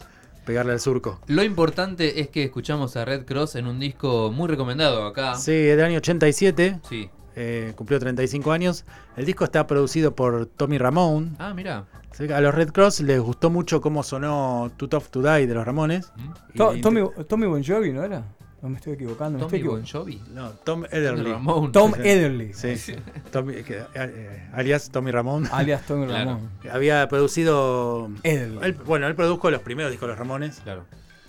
pegarle al surco. Lo importante es que escuchamos a Red Cross en un disco muy recomendado acá. Sí, es del año 87, Sí. Eh, cumplió 35 años. El disco está producido por Tommy Ramone. Ah, mira. A los Red Cross les gustó mucho cómo sonó Too Tough to Die de los Ramones. To- le Tommy, Tommy Bon Jovi, ¿no era? No me estoy equivocando. Tommy estoy Bon. Jovi. No, Tom Ederly. Ramón. Tom. Ederly, Sí, Tommy- que- eh, alias Tommy Ramón. alias Tommy Claro. Ramón. Había producido. Ederly. él- bueno, él produjo los primeros discos de los Ramones. Claro.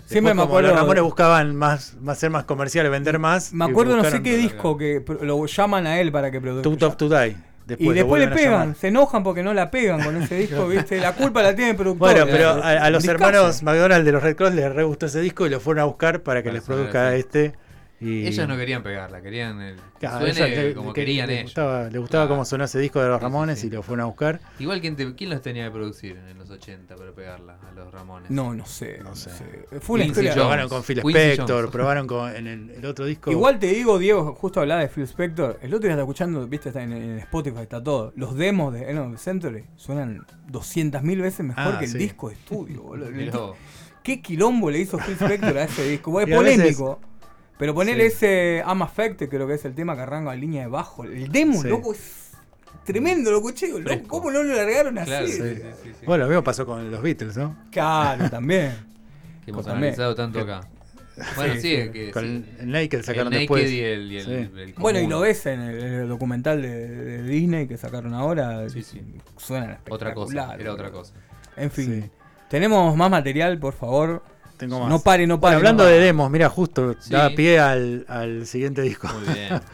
Siempre Después, me acuerdo- Los Ramones buscaban más, más ser más comerciales, vender más. Me acuerdo no sé qué disco que lo llaman a él para que Too produzca. Tough to Die. Después Y después le pegan, se enojan porque no la pegan con ese disco, ¿viste? La culpa la tiene el productor. Bueno, pero a, a los hermanos McDonald de los Red Cross les re gustó ese disco y lo fueron a buscar para que les produzca este. Y... Ellas no querían pegarla, querían el. Claro, suene como que- querían le ellos. Gustaba, le gustaba Claro. cómo sonó ese disco de los sí, Ramones sí. y lo fueron a buscar. Igual, ¿quién, te- ¿quién los tenía que producir en los 80 para pegarla a los Ramones? No, no sé. No No sé. sé. Fue una Quincy historia. Jones. Probaron con Phil Quincy Spector, Jones. probaron con, en el, el otro disco. Igual te digo, Diego, justo hablaba de Phil Spector. El otro día está escuchando, viste, está en, en Spotify, está todo. Los demos de End of Century suenan 200.000 veces mejor Ah, que el sí. disco de estudio, boludo. ¿Qué quilombo le hizo Phil Spector a ese disco? Es a veces- polémico. Pero ponerle Sí. ese I'm Affected, creo que es el tema que arranca en línea de bajo. El demo, Sí. loco, es tremendo, lo escuché. loco. ¿Cómo no lo largaron así? Claro, sí, Sí. sí, sí, sí. Bueno, lo mismo pasó con los Beatles, ¿no? Claro, también. que hemos también. analizado tanto acá. Bueno, sí, es que. Con sí. el, el Naked sacaron el después. Naked y el, y el- Sí. el Bueno, y lo ves en el, en el documental de, de Disney que sacaron ahora. Sí, sí. Suenan Otra cosa, espectacular, era otra cosa. En fin. Sí. Tenemos más material, por favor. Tengo más. No pare, no pare. Bueno, hablando no de demos, mira, justo Sí. da pie al, al siguiente disco. Muy bien.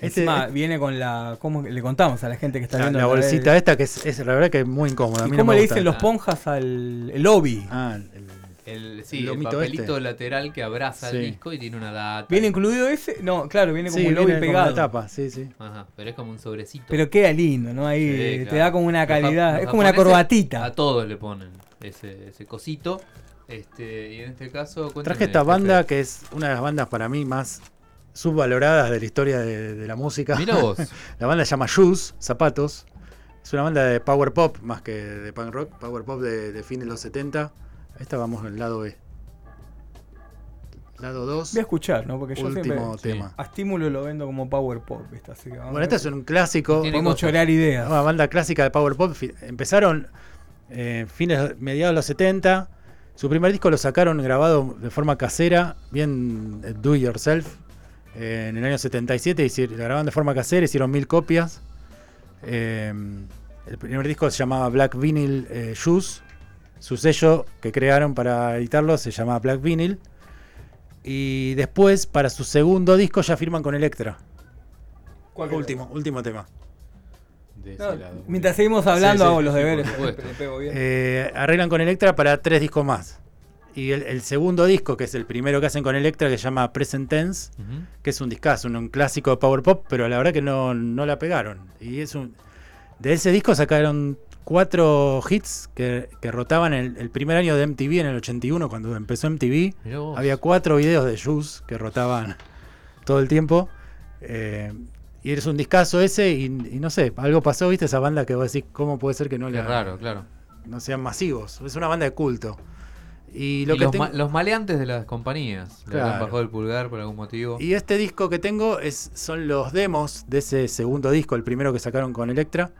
Este- Encima viene con la. ¿Cómo le contamos a la gente que está la, viendo? la bolsita de- esta que es, es la verdad que es muy incómoda. a ¿Y mí no cómo le dicen los ponjas al el lobby? Ah, el- El, sí, El papelito este. lateral que abraza Sí. el disco y tiene una data. ¿Viene incluido ese? No, claro, viene como sí, un lobby viene como pegado. la tapa, sí, sí. Ajá, pero es como un sobrecito. Pero queda lindo, ¿no? Ahí Sí, te da como una calidad. los Es como una corbatita. A todos le ponen ese, ese cosito. Este, y en este caso. cuéntame, Traje esta jefe. banda que es una de las bandas para mí más subvaloradas de la historia de, de la música. Mira vos. la banda se llama Shoes, Zapatos. Es una banda de power pop más que de punk rock. Power pop de, de fines de los 70. Esta vamos al lado B. Lado 2. Voy a escuchar, ¿no? Porque yo Último siempre. tema. A estímulo lo vendo como power pop, ¿viste? Así que vamos Bueno, este es un clásico. Podemos cosas. chorear ideas. Una banda clásica de Power Pop. Empezaron eh, fines, mediados de los 70. Su primer disco lo sacaron grabado de forma casera, bien eh, do it yourself. eh, en el año 77 hicieron- lo grabaron de forma casera, hicieron mil copias. Eh, el primer disco se llamaba Black Vinyl eh, Shoes. Su sello que crearon para editarlo se llamaba Black Vinyl. Y después, para su segundo disco, ya firman con Electra. Último, último tema. De ese No, lado. mientras seguimos hablando, Sí, sí, hago los sí, deberes. Eh, arreglan con Electra para tres discos más. Y el, el segundo disco, que es el primero que hacen con Electra, que se llama Present Tense, que es un discazo, un, un clásico de Power Pop, pero la verdad que no, no la pegaron. Y es un. De ese disco sacaron cuatro hits que, que rotaban el, el primer año de MTV en el 81, cuando empezó MTV. Había cuatro videos de Juice que rotaban todo el tiempo. Eh, y es un discazo ese, y, y no sé, algo pasó, viste, esa banda que vos decís, ¿cómo puede ser que no le raro, claro. no sean masivos? Es una banda de culto. Y lo Y que los, tengo- ma- los maleantes de las compañías. Le Claro. bajado el pulgar por algún motivo. y este disco que tengo es, son los demos de ese segundo disco, el primero que sacaron con Electra,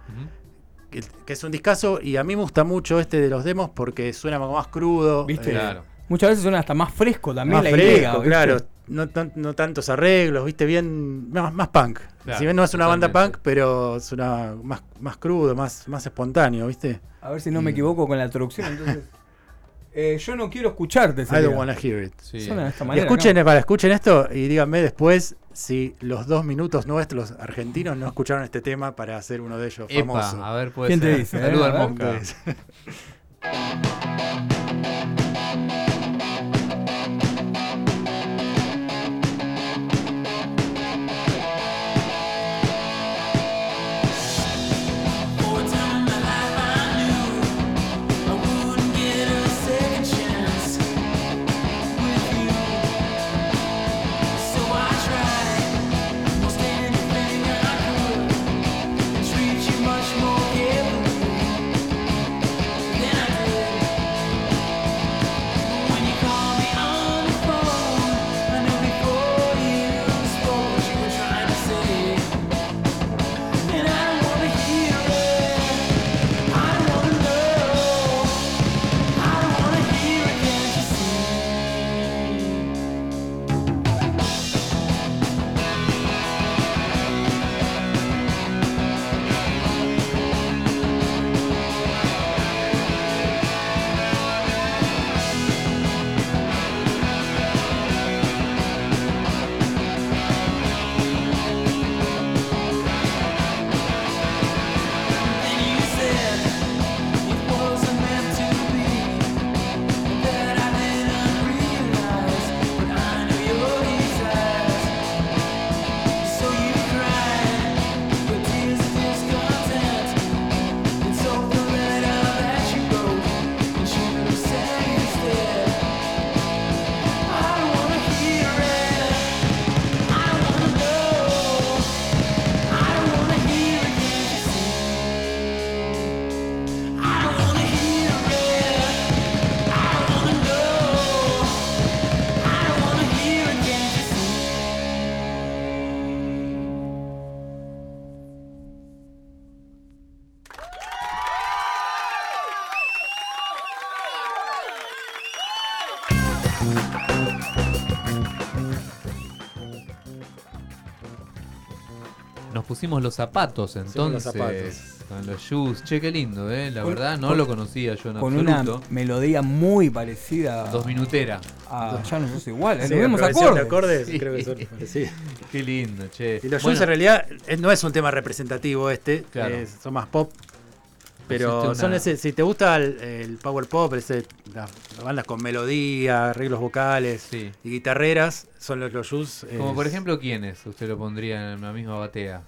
que, que es un discazo, y a mí me gusta mucho este de los demos porque suena más crudo. ¿Viste? eh, Claro. Muchas veces suena hasta más fresco también más la fresco, idea. ¿viste? claro. No, tan- no tantos arreglos, viste, bien. Más, más punk. Claro, si bien no es una banda punk, pero es una más, más crudo, más, más espontáneo, viste. A ver si no me Y- equivoco con la traducción. Entonces, Eh, yo no quiero escucharte. I don't wanna hear it. Sí. Suena de esta Y manera. escuchen, ¿no? para, escuchen esto y díganme después si los dos minutos nuestros argentinos no escucharon este tema para hacer uno de ellos Epa, famoso. a ver, puede ¿Quién te ser. dice, eh? Saluda A al. Mosca. pusimos los zapatos Pusimos los entonces. zapatos. Con los shoes. Che, qué lindo, ¿eh? La Con- verdad, no con- lo conocía yo en Con una absoluto. melodía muy parecida Dos minutera. a Ya no sos igual. Sí, los progresión de acordes. acordes, Sí. creo que son parecidos. Qué lindo, che. Y los Bueno, Jules en realidad eh, no es un tema representativo este, Claro. eh, son más pop. Pero son una- ese, si te gusta el, el power pop, ese, las, las bandas con melodía, arreglos vocales Sí. y guitarreras, son los, los eh, Como por ejemplo, ¿quiénes? Usted lo pondría en la misma batea.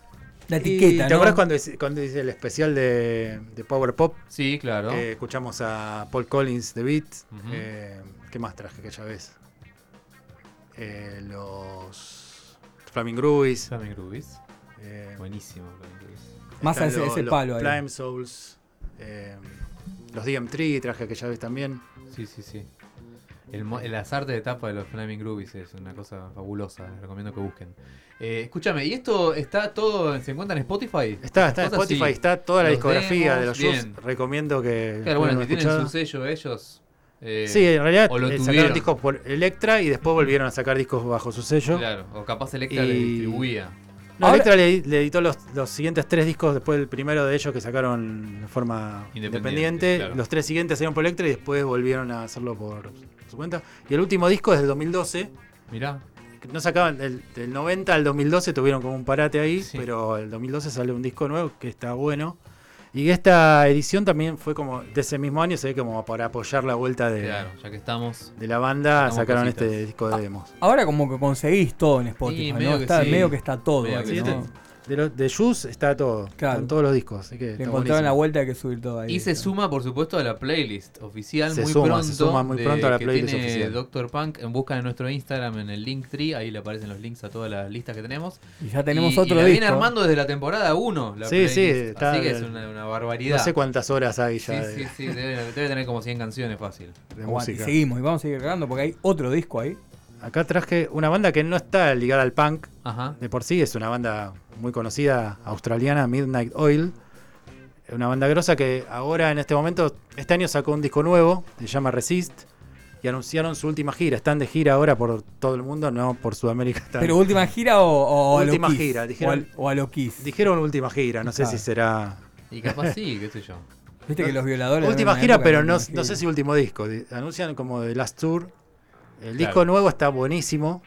La y etiqueta, ¿Te ¿no? acuerdas cuando, hice- cuando hice el especial de, de Power Pop? Sí, claro. Escuchamos a Paul Collins de Beat. Eh, ¿Qué más traje aquella vez? Eh, los Flaming Groovies. Flaming Groovies. eh, Buenísimo. Más a ese, ese los palo ahí. Prime Souls. eh, los DM3 traje aquella vez también. Sí, sí, sí. El, el azar de tapa de los Flaming Groovies es una cosa fabulosa. Les recomiendo que busquen. Eh, escúchame, ¿y esto está todo, se encuentra en Spotify? Está, está en Spotify, sí. está toda la Los discografía de los bien. Recomiendo que. Claro, bueno, si tienen su sello ellos. eh, Sí, en realidad o lo eh, sacaron discos por Electra y después volvieron a sacar discos bajo su sello. Claro, o capaz Electra le distribuía. No, Ahora- Electra le, le editó los, los siguientes tres discos después del primero de ellos que sacaron de forma Independiente, independiente. claro. Los tres siguientes salieron por Electra y después volvieron a hacerlo por su cuenta. Y el último disco es del 2012. Mirá, No sacaban del, del 90 al 2012 tuvieron como un parate ahí, Sí. pero el 2012 sale un disco nuevo que está bueno. Y esta edición también fue como de ese mismo año, se ve como para apoyar la vuelta de, claro, ya que estamos. de la banda, sacaron cositas. este disco de demos. Ahora como que conseguís todo en Spotify, Y ¿no? medio que Está, sí. medio que está todo. Medio ahí, que. ¿no? este- de, lo- de Juice está todo, Claro. con todos los discos. Así que Le encontraron la vuelta hay que subir todo ahí. Y se suma, por supuesto, a la playlist oficial Se muy suma, pronto. se suma muy de- pronto a la que playlist tiene oficial. Doctor Punk. En busca de nuestro Instagram en el Linktree. Ahí le aparecen los links a todas las listas que tenemos. Y ya tenemos y, otro y la disco. viene armando desde la temporada 1. La Sí, sí, playlist. está- Así que es una, una barbaridad. No sé cuántas horas hay Sí, ya sí, de, sí, debe, debe tener como 100 canciones fácil. de y música. seguimos y vamos a seguir cargando porque hay otro disco ahí. Acá traje una banda que no está ligada al punk Ajá. de por sí, es una banda muy conocida australiana, Midnight Oil. Una banda grosa que ahora en este momento, este año sacó un disco nuevo, se llama Resist, y anunciaron su última gira. Están de gira ahora por todo el mundo, no por Sudamérica. están- Pero última gira o, o a lo Última Kiss? gira, O, dijeron- o a lo Kiss. Dijeron última gira, no sé Claro. si será Y capaz sí, qué sé yo. Viste que los violadores. última gira, pero no, última no sé si último disco. Di- Anuncian como The Last Tour. El Claro. disco nuevo está buenísimo.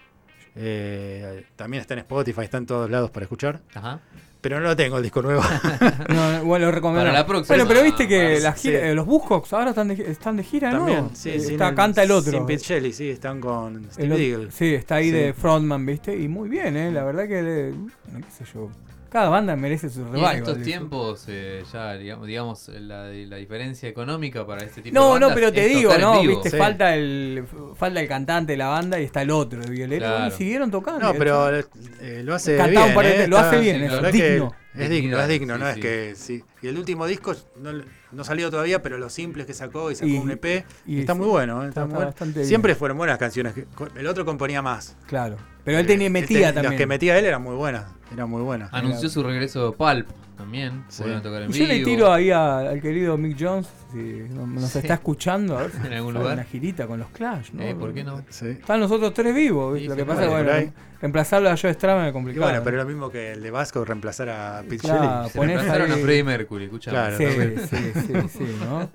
Eh, también está en Spotify, está en todos lados para escuchar. Ajá. Pero no lo tengo el disco nuevo. No, no, bueno, lo recomiendo. Para la próxima. Bueno, pero viste que la gira, sí. eh, los Buzzcocks ahora están de, están de gira, ¿no? También, sí, Eh, sin está, canta el otro. Sin Pete Shelley, sí, están con Steve Eagle. Sí, está ahí Sí. de frontman, ¿viste? Y muy bien, ¿eh? La verdad que, no, qué sé yo, cada banda merece su Y en revival. estos tiempos, eh, ya digamos, digamos la, la diferencia económica para este tipo de No, bandas no, pero te digo, ¿no? vivo. Viste, Sí. falta el falta el cantante de la banda y está el otro, el violero. Claro. Y siguieron tocando. No, pero eh, lo hace Cantaba un bien. par de eh, veces, lo hace bien, es digno. Es digno, es digno, Sí, no es que sí. Y el último disco no, no salió todavía, pero los simples que sacó y sacó Y- un EP, y está sí, muy bueno. eh, está está muy bueno. bastante bien. Siempre fueron buenas canciones. El otro componía más. Claro. Pero él tenía Eh, metía este- también. Las que metía él eran muy buenas. Eran muy buenas. Anunció su regreso Pulp también. Sí. A tocar en Y yo le tiro ahí a- al querido Mick Jones, si no- nos Sí. está escuchando, a ver si En algún lugar. una girita con los Clash, ¿no? Eh, ¿Por qué no? Sí. Están los otros tres vivos, lo que pasa es ahí. bueno, reemplazarlo a Joe Strummer es Y complicado. bueno, pero es lo mismo que el de Vasco reemplazar a Pete Claro. Shelley. Reemplazaron ahí- a Freddie Mercury, escuchame. Claro. Sí, sí, sí, sí, ¿no?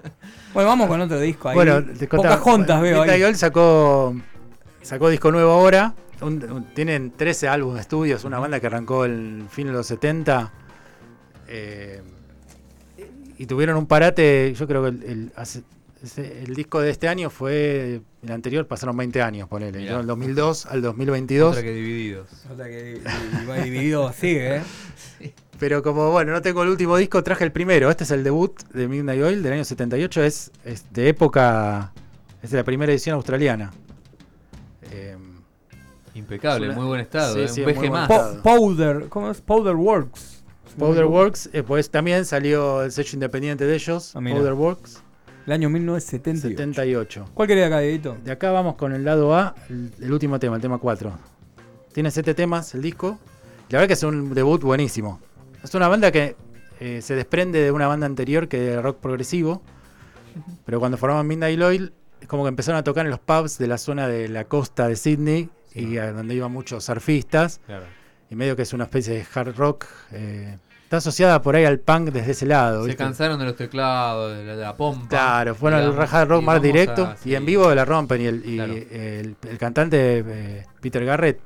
Bueno, vamos con otro disco ahí. Bueno, te contaba, Pocas juntas veo ahí. Sacó, sacó disco nuevo ahora. Un- un- tienen 13 álbumes de estudios, una banda que arrancó el fin de los 70. eh, y tuvieron un parate, yo creo que el, el- hace- ese- el disco de este año fue, el anterior pasaron 20 años, ponele. Mirá. Del 2002 al 2022. Otra que divididos. Otra que dividido, sigue, ¿eh? Pero como, bueno, no tengo el último disco, traje el primero. Este es el debut de Midnight Oil del año 78. Es, es de época, es de la primera edición australiana. Eh, Impecable, una- muy buen estado. Sí, eh, sí, un más. estado. Powder, ¿cómo es? Powder Works. Powder Works, eh, pues también salió el sello independiente de ellos, Ah. Powder Works, El año 1978. 78. ¿Cuál quería acá, Dieguito? De acá vamos con el lado A, el, el último tema, el tema 4. Tiene 7 temas el disco. La verdad que es un debut buenísimo. Es una banda que eh, se desprende de una banda anterior que era rock progresivo. Pero cuando formaban Midnight Oil, es como que empezaron a tocar en los pubs de la zona de la costa de Sydney Sí. y a donde iban muchos surfistas. Claro. Y medio que es una especie de hard rock. eh, está asociada por ahí al punk desde ese lado. Se ¿viste? cansaron de los teclados, de la, de la pompa. Claro, fueron el digamos, hard rock más directo a- y en vivo la rompen. Y el, y Claro. el, el cantante eh, Peter Garrett,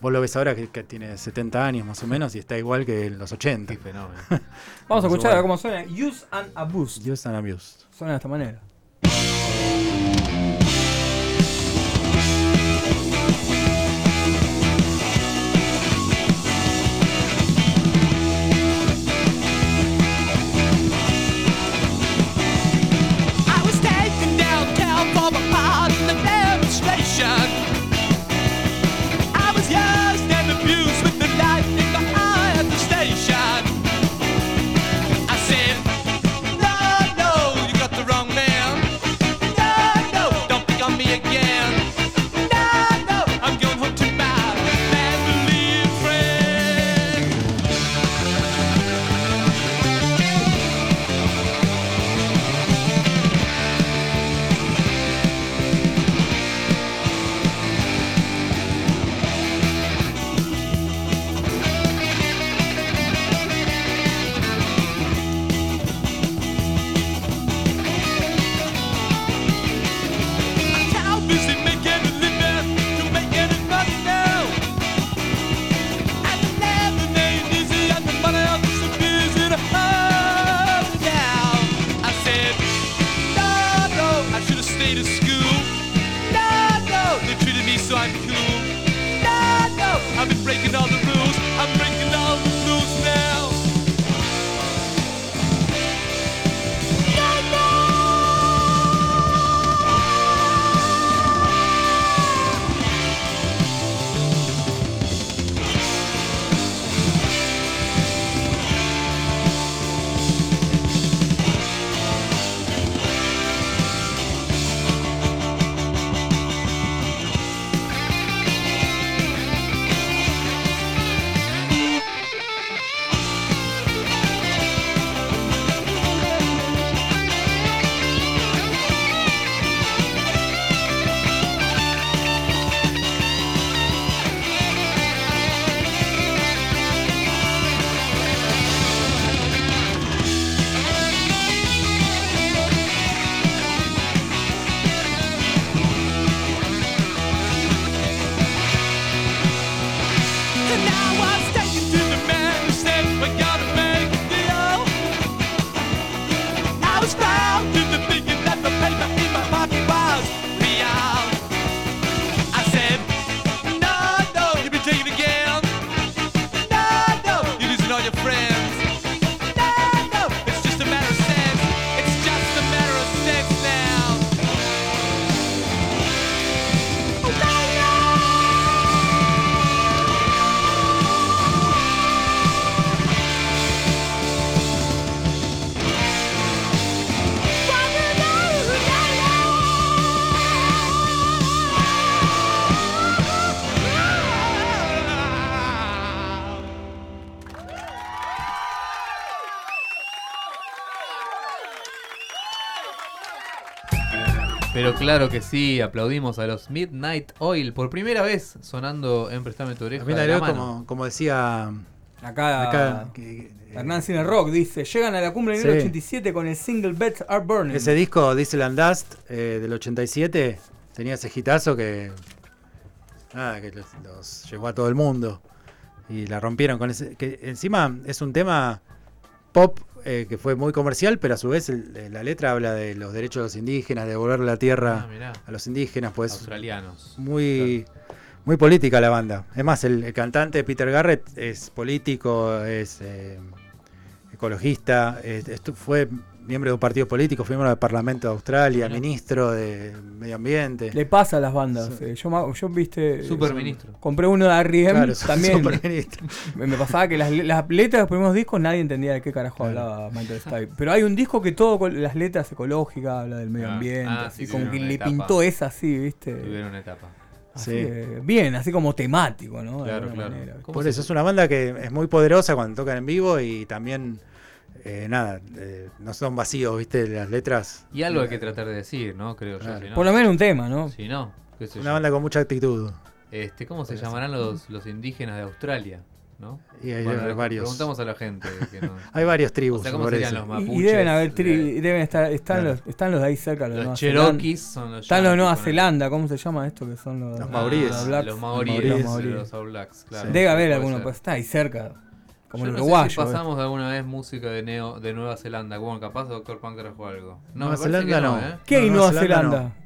vos lo ves ahora que, que tiene 70 años más o menos y está igual que en los 80. Qué fenómeno. Vamos a escuchar cómo suena. Use and Abuse. Used and abused. Suena de esta manera. Claro que sí, aplaudimos a los Midnight Oil por primera vez sonando en Prestame tu oreja. También de la agregó mano. como, como decía Acá, acá, que- Hernán Cine Rock dice: Llegan a la cumbre en el Sí. 87 con el single Beds Are Burning. ese disco Diesel and Dust eh, del 87 tenía ese hitazo que nada, que los, los llevó a todo el mundo y la rompieron con ese que encima es un tema pop eh, que fue muy comercial pero a su vez el- eh, la letra habla de los derechos de los indígenas de devolver la tierra Ah, a los indígenas pues Australianos. muy muy política la banda. Es más, el, el cantante Peter Garrett es político, es eh, ecologista, es- fue miembro de un partido político, fue miembro del Parlamento de Australia, ministro de Medio Ambiente. Le pasa a las bandas. Sí. eh, yo, yo, viste. Superministro. Compré uno de R.E.M. Claro, también. superministro. Me, me pasaba que las, le- las letras de los primeros discos nadie entendía de qué carajo Claro. hablaba Michael Stipe. Pero hay un disco que todo con las letras ecológicas, habla del medio Ah, ambiente, ah, así sí, como que le etapa. pintó esa así, ¿viste? Tuvieron una etapa. Así Sí. que, bien, así como temático, ¿no? Claro, claro. manera, ¿viste? ¿Cómo Por eso es una banda que es muy poderosa cuando tocan en vivo y también, eh, nada, eh, no son vacíos, ¿viste? Las letras. Y algo hay que tratar de decir, ¿no? Creo yo. Claro. Si no, Por lo menos un tema, ¿no? si no, qué sé Una yo. banda con mucha actitud. Este, ¿Cómo se llamarán los, los indígenas de Australia? ¿no? Y hay Bueno, varios. Preguntamos a la gente. Que no. Hay varias O tribus. sea, ¿cómo serían los Y- mapuches? Y, deben haber de- tri, deben estar, están, Claro. los, están los de ahí cerca, los, Los Nueva Cherokees Zelanda. son los Están los de Nueva. Zelanda, ¿cómo se llama esto? Que son los, Los Ah, maoríes. los blacks. Los maoríes, Los los, maoríes. los All Blacks, claro. Debe haber alguno, ser. pues está ahí cerca. Como Yo el no uruguayo. sé si ¿eh? pasamos alguna vez música de Neo de Nueva Zelanda. Bueno, capaz Doctor Punk trajo algo. No, Nueva Zelanda no, no. ¿eh? ¿Qué hay Nueva Nueva Zelanda Zelanda?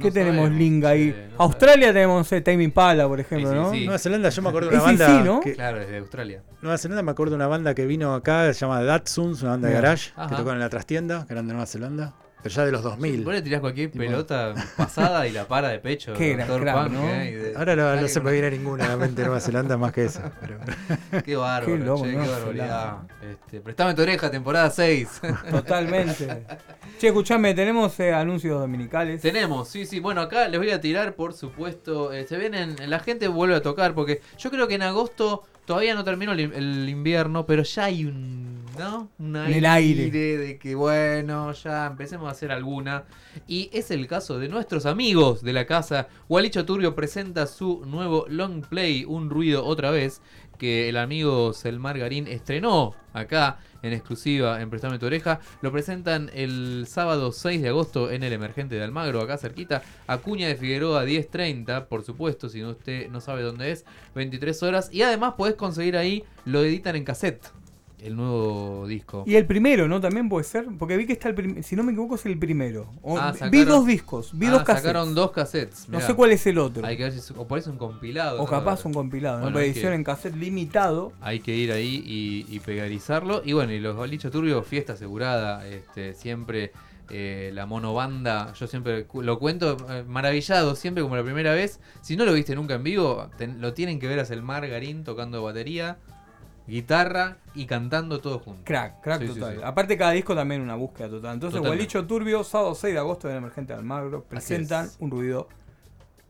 ¿Qué No tenemos sabemos, link ahí? no Australia tenemos, no sé, Tame Impala, por ejemplo, Sí, sí, ¿no? sí. Nueva Zelanda, yo me acuerdo de una banda. sí, ¿no? que- Claro, desde Australia. Nueva Zelanda me acuerdo de una banda que vino acá, se llama Datsuns, una banda de garage, Ajá. que tocaron en la trastienda, que eran de Nueva Zelanda. Pero ya de los 2000. Vos le tirás cualquier Tipo- pelota pasada y la para de pecho. Qué gran crack, Punk, ¿no? ¿eh? De- Ahora no, no se me viene ninguna a la mente de Nueva Zelanda más que esa. Pero... Qué bárbaro, Qué loco, che, qué barbaridad. Este, prestame tu oreja, temporada 6. Totalmente. che, escuchame, tenemos eh, anuncios dominicales. Tenemos, sí, sí. Bueno, acá les voy a tirar, por supuesto. eh, se vienen, la gente vuelve a tocar porque yo creo que en agosto todavía no terminó el, el invierno, pero ya hay un, ¿no? Un En el aire. de que bueno, ya empecemos a hacer alguna. Y es el caso de nuestros amigos de la casa. Walicho Turbio presenta su nuevo long play, un ruido otra vez, que el amigo Selmar Garín estrenó acá en exclusiva en Prestame tu oreja. Lo presentan el sábado 6 de agosto en el Emergente de Almagro, acá cerquita. Acuña de Figueroa 10.30, por supuesto, si no usted no sabe dónde es, 23 horas. Y además podés conseguir ahí, lo editan en cassette, el nuevo disco. Y el primero, ¿no? También puede ser. Porque vi que está el primero. Si no me equivoco, es el primero. O- Ah, vi dos discos, vi Ah, dos cassettes. sacaron dos cassettes. No sé cuál es el otro. Hay que ver si o por eso un compilado. O capaz un compilado, Bueno, ¿no? hay edición que- en cassette limitado. Hay que ir ahí y, y pegarizarlo. Y bueno, y los Balichos Turbios, fiesta asegurada. Este, siempre eh, la monobanda, yo siempre lo cuento eh, maravillado, siempre como la primera vez. Si no lo viste nunca en vivo, ten- lo tienen que ver a Selmar Garín tocando batería, guitarra y cantando todo junto. Crack, crack Sí, total. sí. Aparte, cada disco también una búsqueda total. Entonces, Totalmente. Gualicho Turbio, sábado 6 de agosto en Emergente Almagro, presentan es. un ruido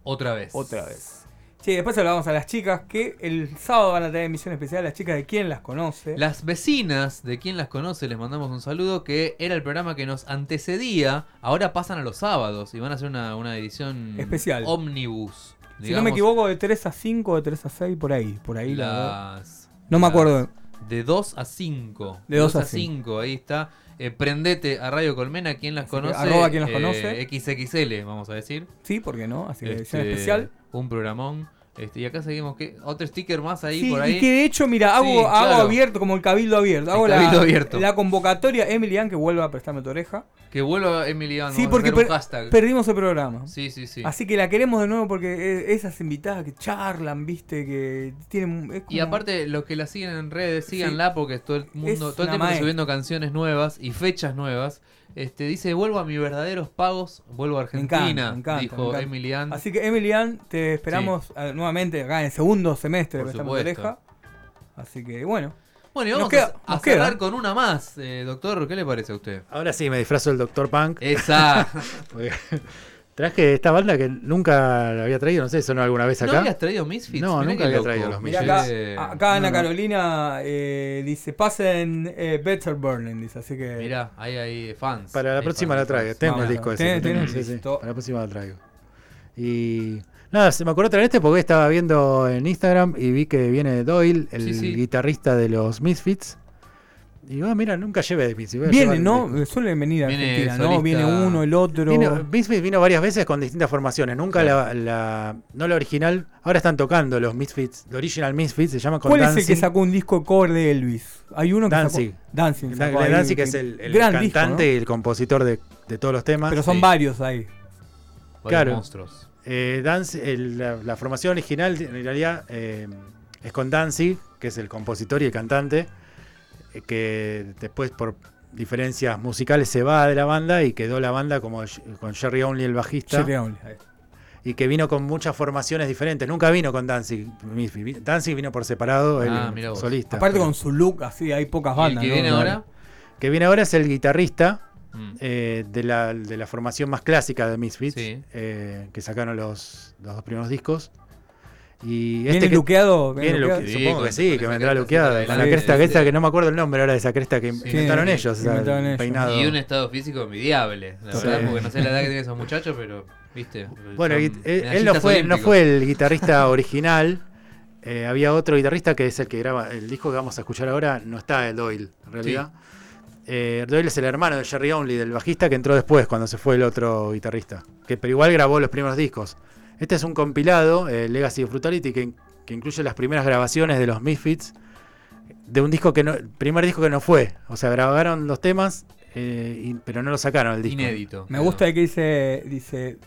Otra vez. otra vez. Sí, después hablamos a las chicas que el sábado van a tener emisión especial. Las chicas de quién las conoce. Las vecinas, de quien las conoce, les mandamos un saludo, que era el programa que nos antecedía, ahora pasan a los sábados y van a hacer una, una edición Especial. Omnibus. si no me equivoco, de 3 a 5 o de 3 a 6, por ahí. Por ahí la las, No me las- acuerdo. De 2 a 5. De 2 a 5, ahí está. Eh, prendete a Radio Colmena, quien las Así conoce. arroba quien las eh, conoce. XXL, vamos a decir. Sí, ¿por qué no? Así que edición Este, especial. Un programón. Este, y acá seguimos. ¿qué? Otro sticker más ahí Sí, por ahí. y que de hecho, mira, hago, Sí, hago claro. abierto, como el cabildo abierto. El Hago la, cabildo abierto. la convocatoria, Emilian, que vuelva a prestarme tu oreja. Que vuelva Emiliano. Sí, vamos a porque per- hashtag. perdimos el programa. Sí, sí, sí. Así que la queremos de nuevo porque e- esas invitadas que charlan, viste, que tienen... es Y como- aparte, los que la siguen en redes, síganla porque todo el mundo, Es todo el tiempo maestra. subiendo canciones nuevas y fechas nuevas. Este dice, vuelvo a mis verdaderos pagos, vuelvo a Me Argentina, encanta, me encanta, me. Así que Emilian, te esperamos eh, nuevamente acá en el segundo semestre de oreja. Así que bueno. Bueno, y vamos queda- a, a cerrar queda. con una más, eh, doctor, ¿qué le parece a usted? Ahora sí, me disfrazo del Dr. Punk. Esa. Traje esta banda que nunca la había traído, no sé, sonó alguna vez ¿No acá. habías traído Misfits? No, Mirá nunca había loco. traído los Misfits. acá, acá Ana no, no. Carolina eh, dice, pasen eh, Better Burning, dice, así que... Mirá, ahí hay fans. Para la Hay próxima fans, la traigo. Tengo Vamos, el disco ese. sí, sí. Para la próxima la traigo. Y nada, se me ocurrió traer este porque estaba viendo en Instagram y vi que viene Doyle, el Sí, sí. guitarrista de los Misfits. Y digo, ah, mira, nunca llevé de Misfits. Viene, ¿no? de- Suelen venir a Viene Argentina, ¿no? Viene uno, el otro. Vino, Misfits vino varias veces con distintas formaciones, nunca la, la- no la original. Ahora están tocando los Misfits, el original Misfits, se llama con ¿Cuál es el que sacó un disco cover de Elvis? Hay uno que Danzig. sacó... Dancing. Da- sacó ahí, Danzig que es el, el gran disco, cantante ¿no? y el compositor de, de todos los temas. Pero son Sí. varios ahí. Claro. monstruos. Eh, el- la, la formación original en realidad eh, es con Danzig, que es el compositor y el cantante, que después por diferencias musicales se va de la banda y quedó la banda como con Jerry Only el bajista Jerry Only, ahí. y que vino con muchas formaciones diferentes. Nunca vino con Danzig. Danzig vino por separado, Ah, el vos. solista. Aparte Pero- con su look, así, hay pocas ¿Y el bandas. que ¿no? viene ahora? que viene ahora es el guitarrista Mm. eh, de, la, de la formación más clásica de Misfits, Sí. eh, que sacaron los, los dos primeros discos. Y ¿Viene este que- luqueado? Viene luqueado? Sí, supongo que sí, que vendrá luqueado. Con la cresta, esa que no me acuerdo el nombre ahora de esa cresta que inventaron sí, ellos. o sea, inventaron el ellos. peinado. Y un estado físico envidiable, la Sí. verdad, porque no sé la edad que tienen esos muchachos, pero, viste. Bueno, son y- él, él no fue, no fue el guitarrista original. eh, había otro guitarrista que es el que graba el disco que vamos a escuchar ahora, no está el Doyle, en realidad. Eh, Doyle es el hermano de Jerry Only, del bajista que entró después cuando se fue el otro guitarrista, que pero igual grabó los primeros discos. Este es un compilado, eh, Legacy of Brutality, que, que incluye las primeras grabaciones de los Misfits, de un disco que no, el primer disco que no fue. O sea, grabaron los temas, eh, y- pero no lo sacaron el disco. Inédito. Me gusta que dice, dice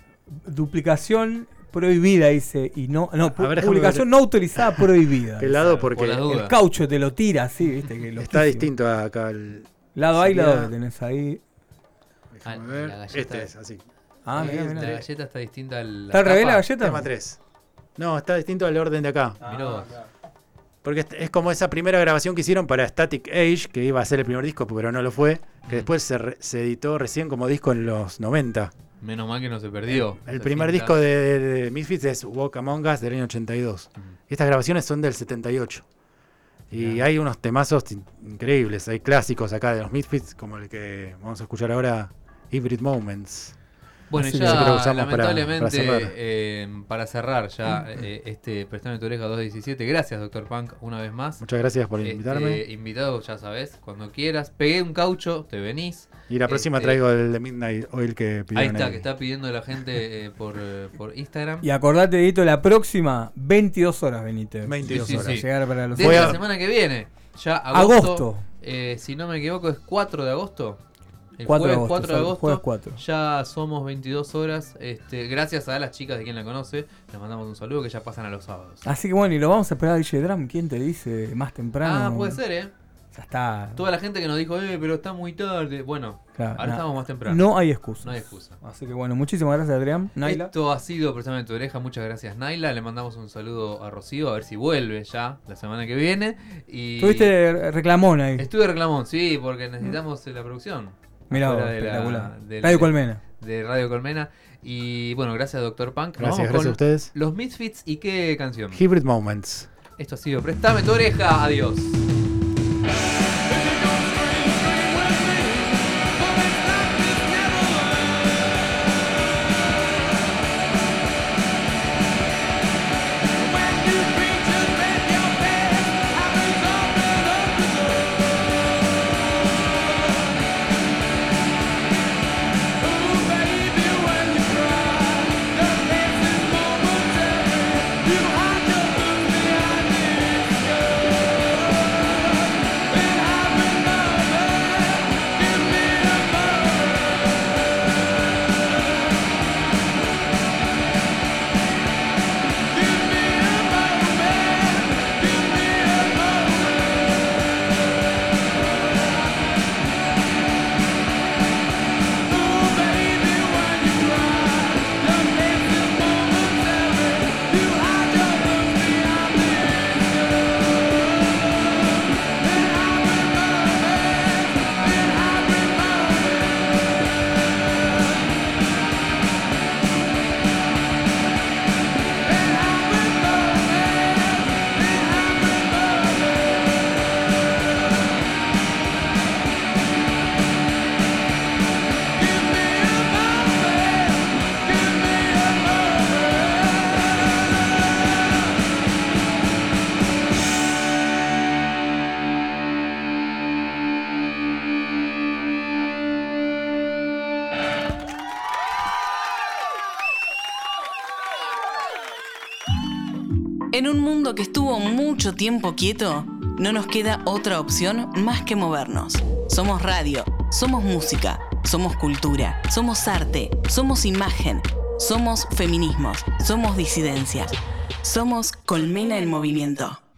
duplicación prohibida, dice, y no, no, ver, publicación ver. no autorizada prohibida. ¿Qué lado? Porque Por. El caucho te lo tira así, viste, que está distinto acá. El, Lado A y lado B tenés ahí. Ah, déjame ver. la galleta Este es- es así. Ah, Eh, mirá, La galleta está distinta al. ¿Está al revés la galleta? Tema 3. No, está distinto al orden de acá. Mirá vos. Porque es- como esa primera grabación que hicieron para Static Age, que iba a ser el primer disco, pero no lo fue, que después se, re- se editó recién como disco en los 90. Menos mal que no se perdió. El primer disco de, de Misfits es Walk Among Us del año 82. Y estas grabaciones son del 78. Y hay unos temazos in- increíbles, hay clásicos acá de los Misfits, como el que vamos a escuchar ahora, Hybrid Moments. Bueno, Así ya que yo creo que usamos para- lamentablemente, para cerrar. eh, para cerrar ya eh, este Prestame tu oreja 217, gracias Doctor Punk una vez más. Muchas gracias por Este, invitarme. invitado, ya sabes, cuando quieras. Pegué un caucho, te venís. Y la próxima este, traigo el de Midnight Oil que Ahí pidieron está, ahí. que está pidiendo la gente eh, por, eh, por Instagram. Y acordate, Edito, la próxima, 22 horas venite. 22 Sí, sí, horas. Sí. llegar para los Desde la semana que viene. Ya agosto. Agosto. eh, si no me equivoco, es 4 de agosto. El 4 de jueves agosto, 4 de agosto. jueves 4. Ya somos 22 horas. Este, gracias a las chicas de quien la conoce. Les mandamos un saludo que ya pasan a los sábados. Así que bueno, y lo vamos a esperar a DJ Drum. ¿Quién te dice más temprano? Ah, puede ser, ¿eh? Ya está. Toda la gente que nos dijo, eh, pero está muy tarde. Bueno, Claro, ahora no. estamos más temprano. No hay excusa. No hay excusa. Así que bueno, muchísimas gracias, Adrián. Naila. Esto ha sido precisamente tu oreja. Muchas gracias, Naila. Le mandamos un saludo a Rocío, a ver si vuelve ya la semana que viene. Y Tuviste reclamón ahí. Estuve reclamón, sí, porque necesitamos la producción. Mirá vos, de la- del- Radio Colmena. De Radio Colmena. Y bueno, gracias, Doctor Punk. Gracias, vamos gracias con a ustedes. Los Misfits y qué canción. Hybrid Moments. Esto ha sido Préstame tu oreja. Adiós. Tiempo quieto, no nos queda otra opción más que movernos. Somos radio, somos música, somos cultura, somos arte, somos imagen, somos feminismos, somos disidencias, somos Colmena en Movimiento.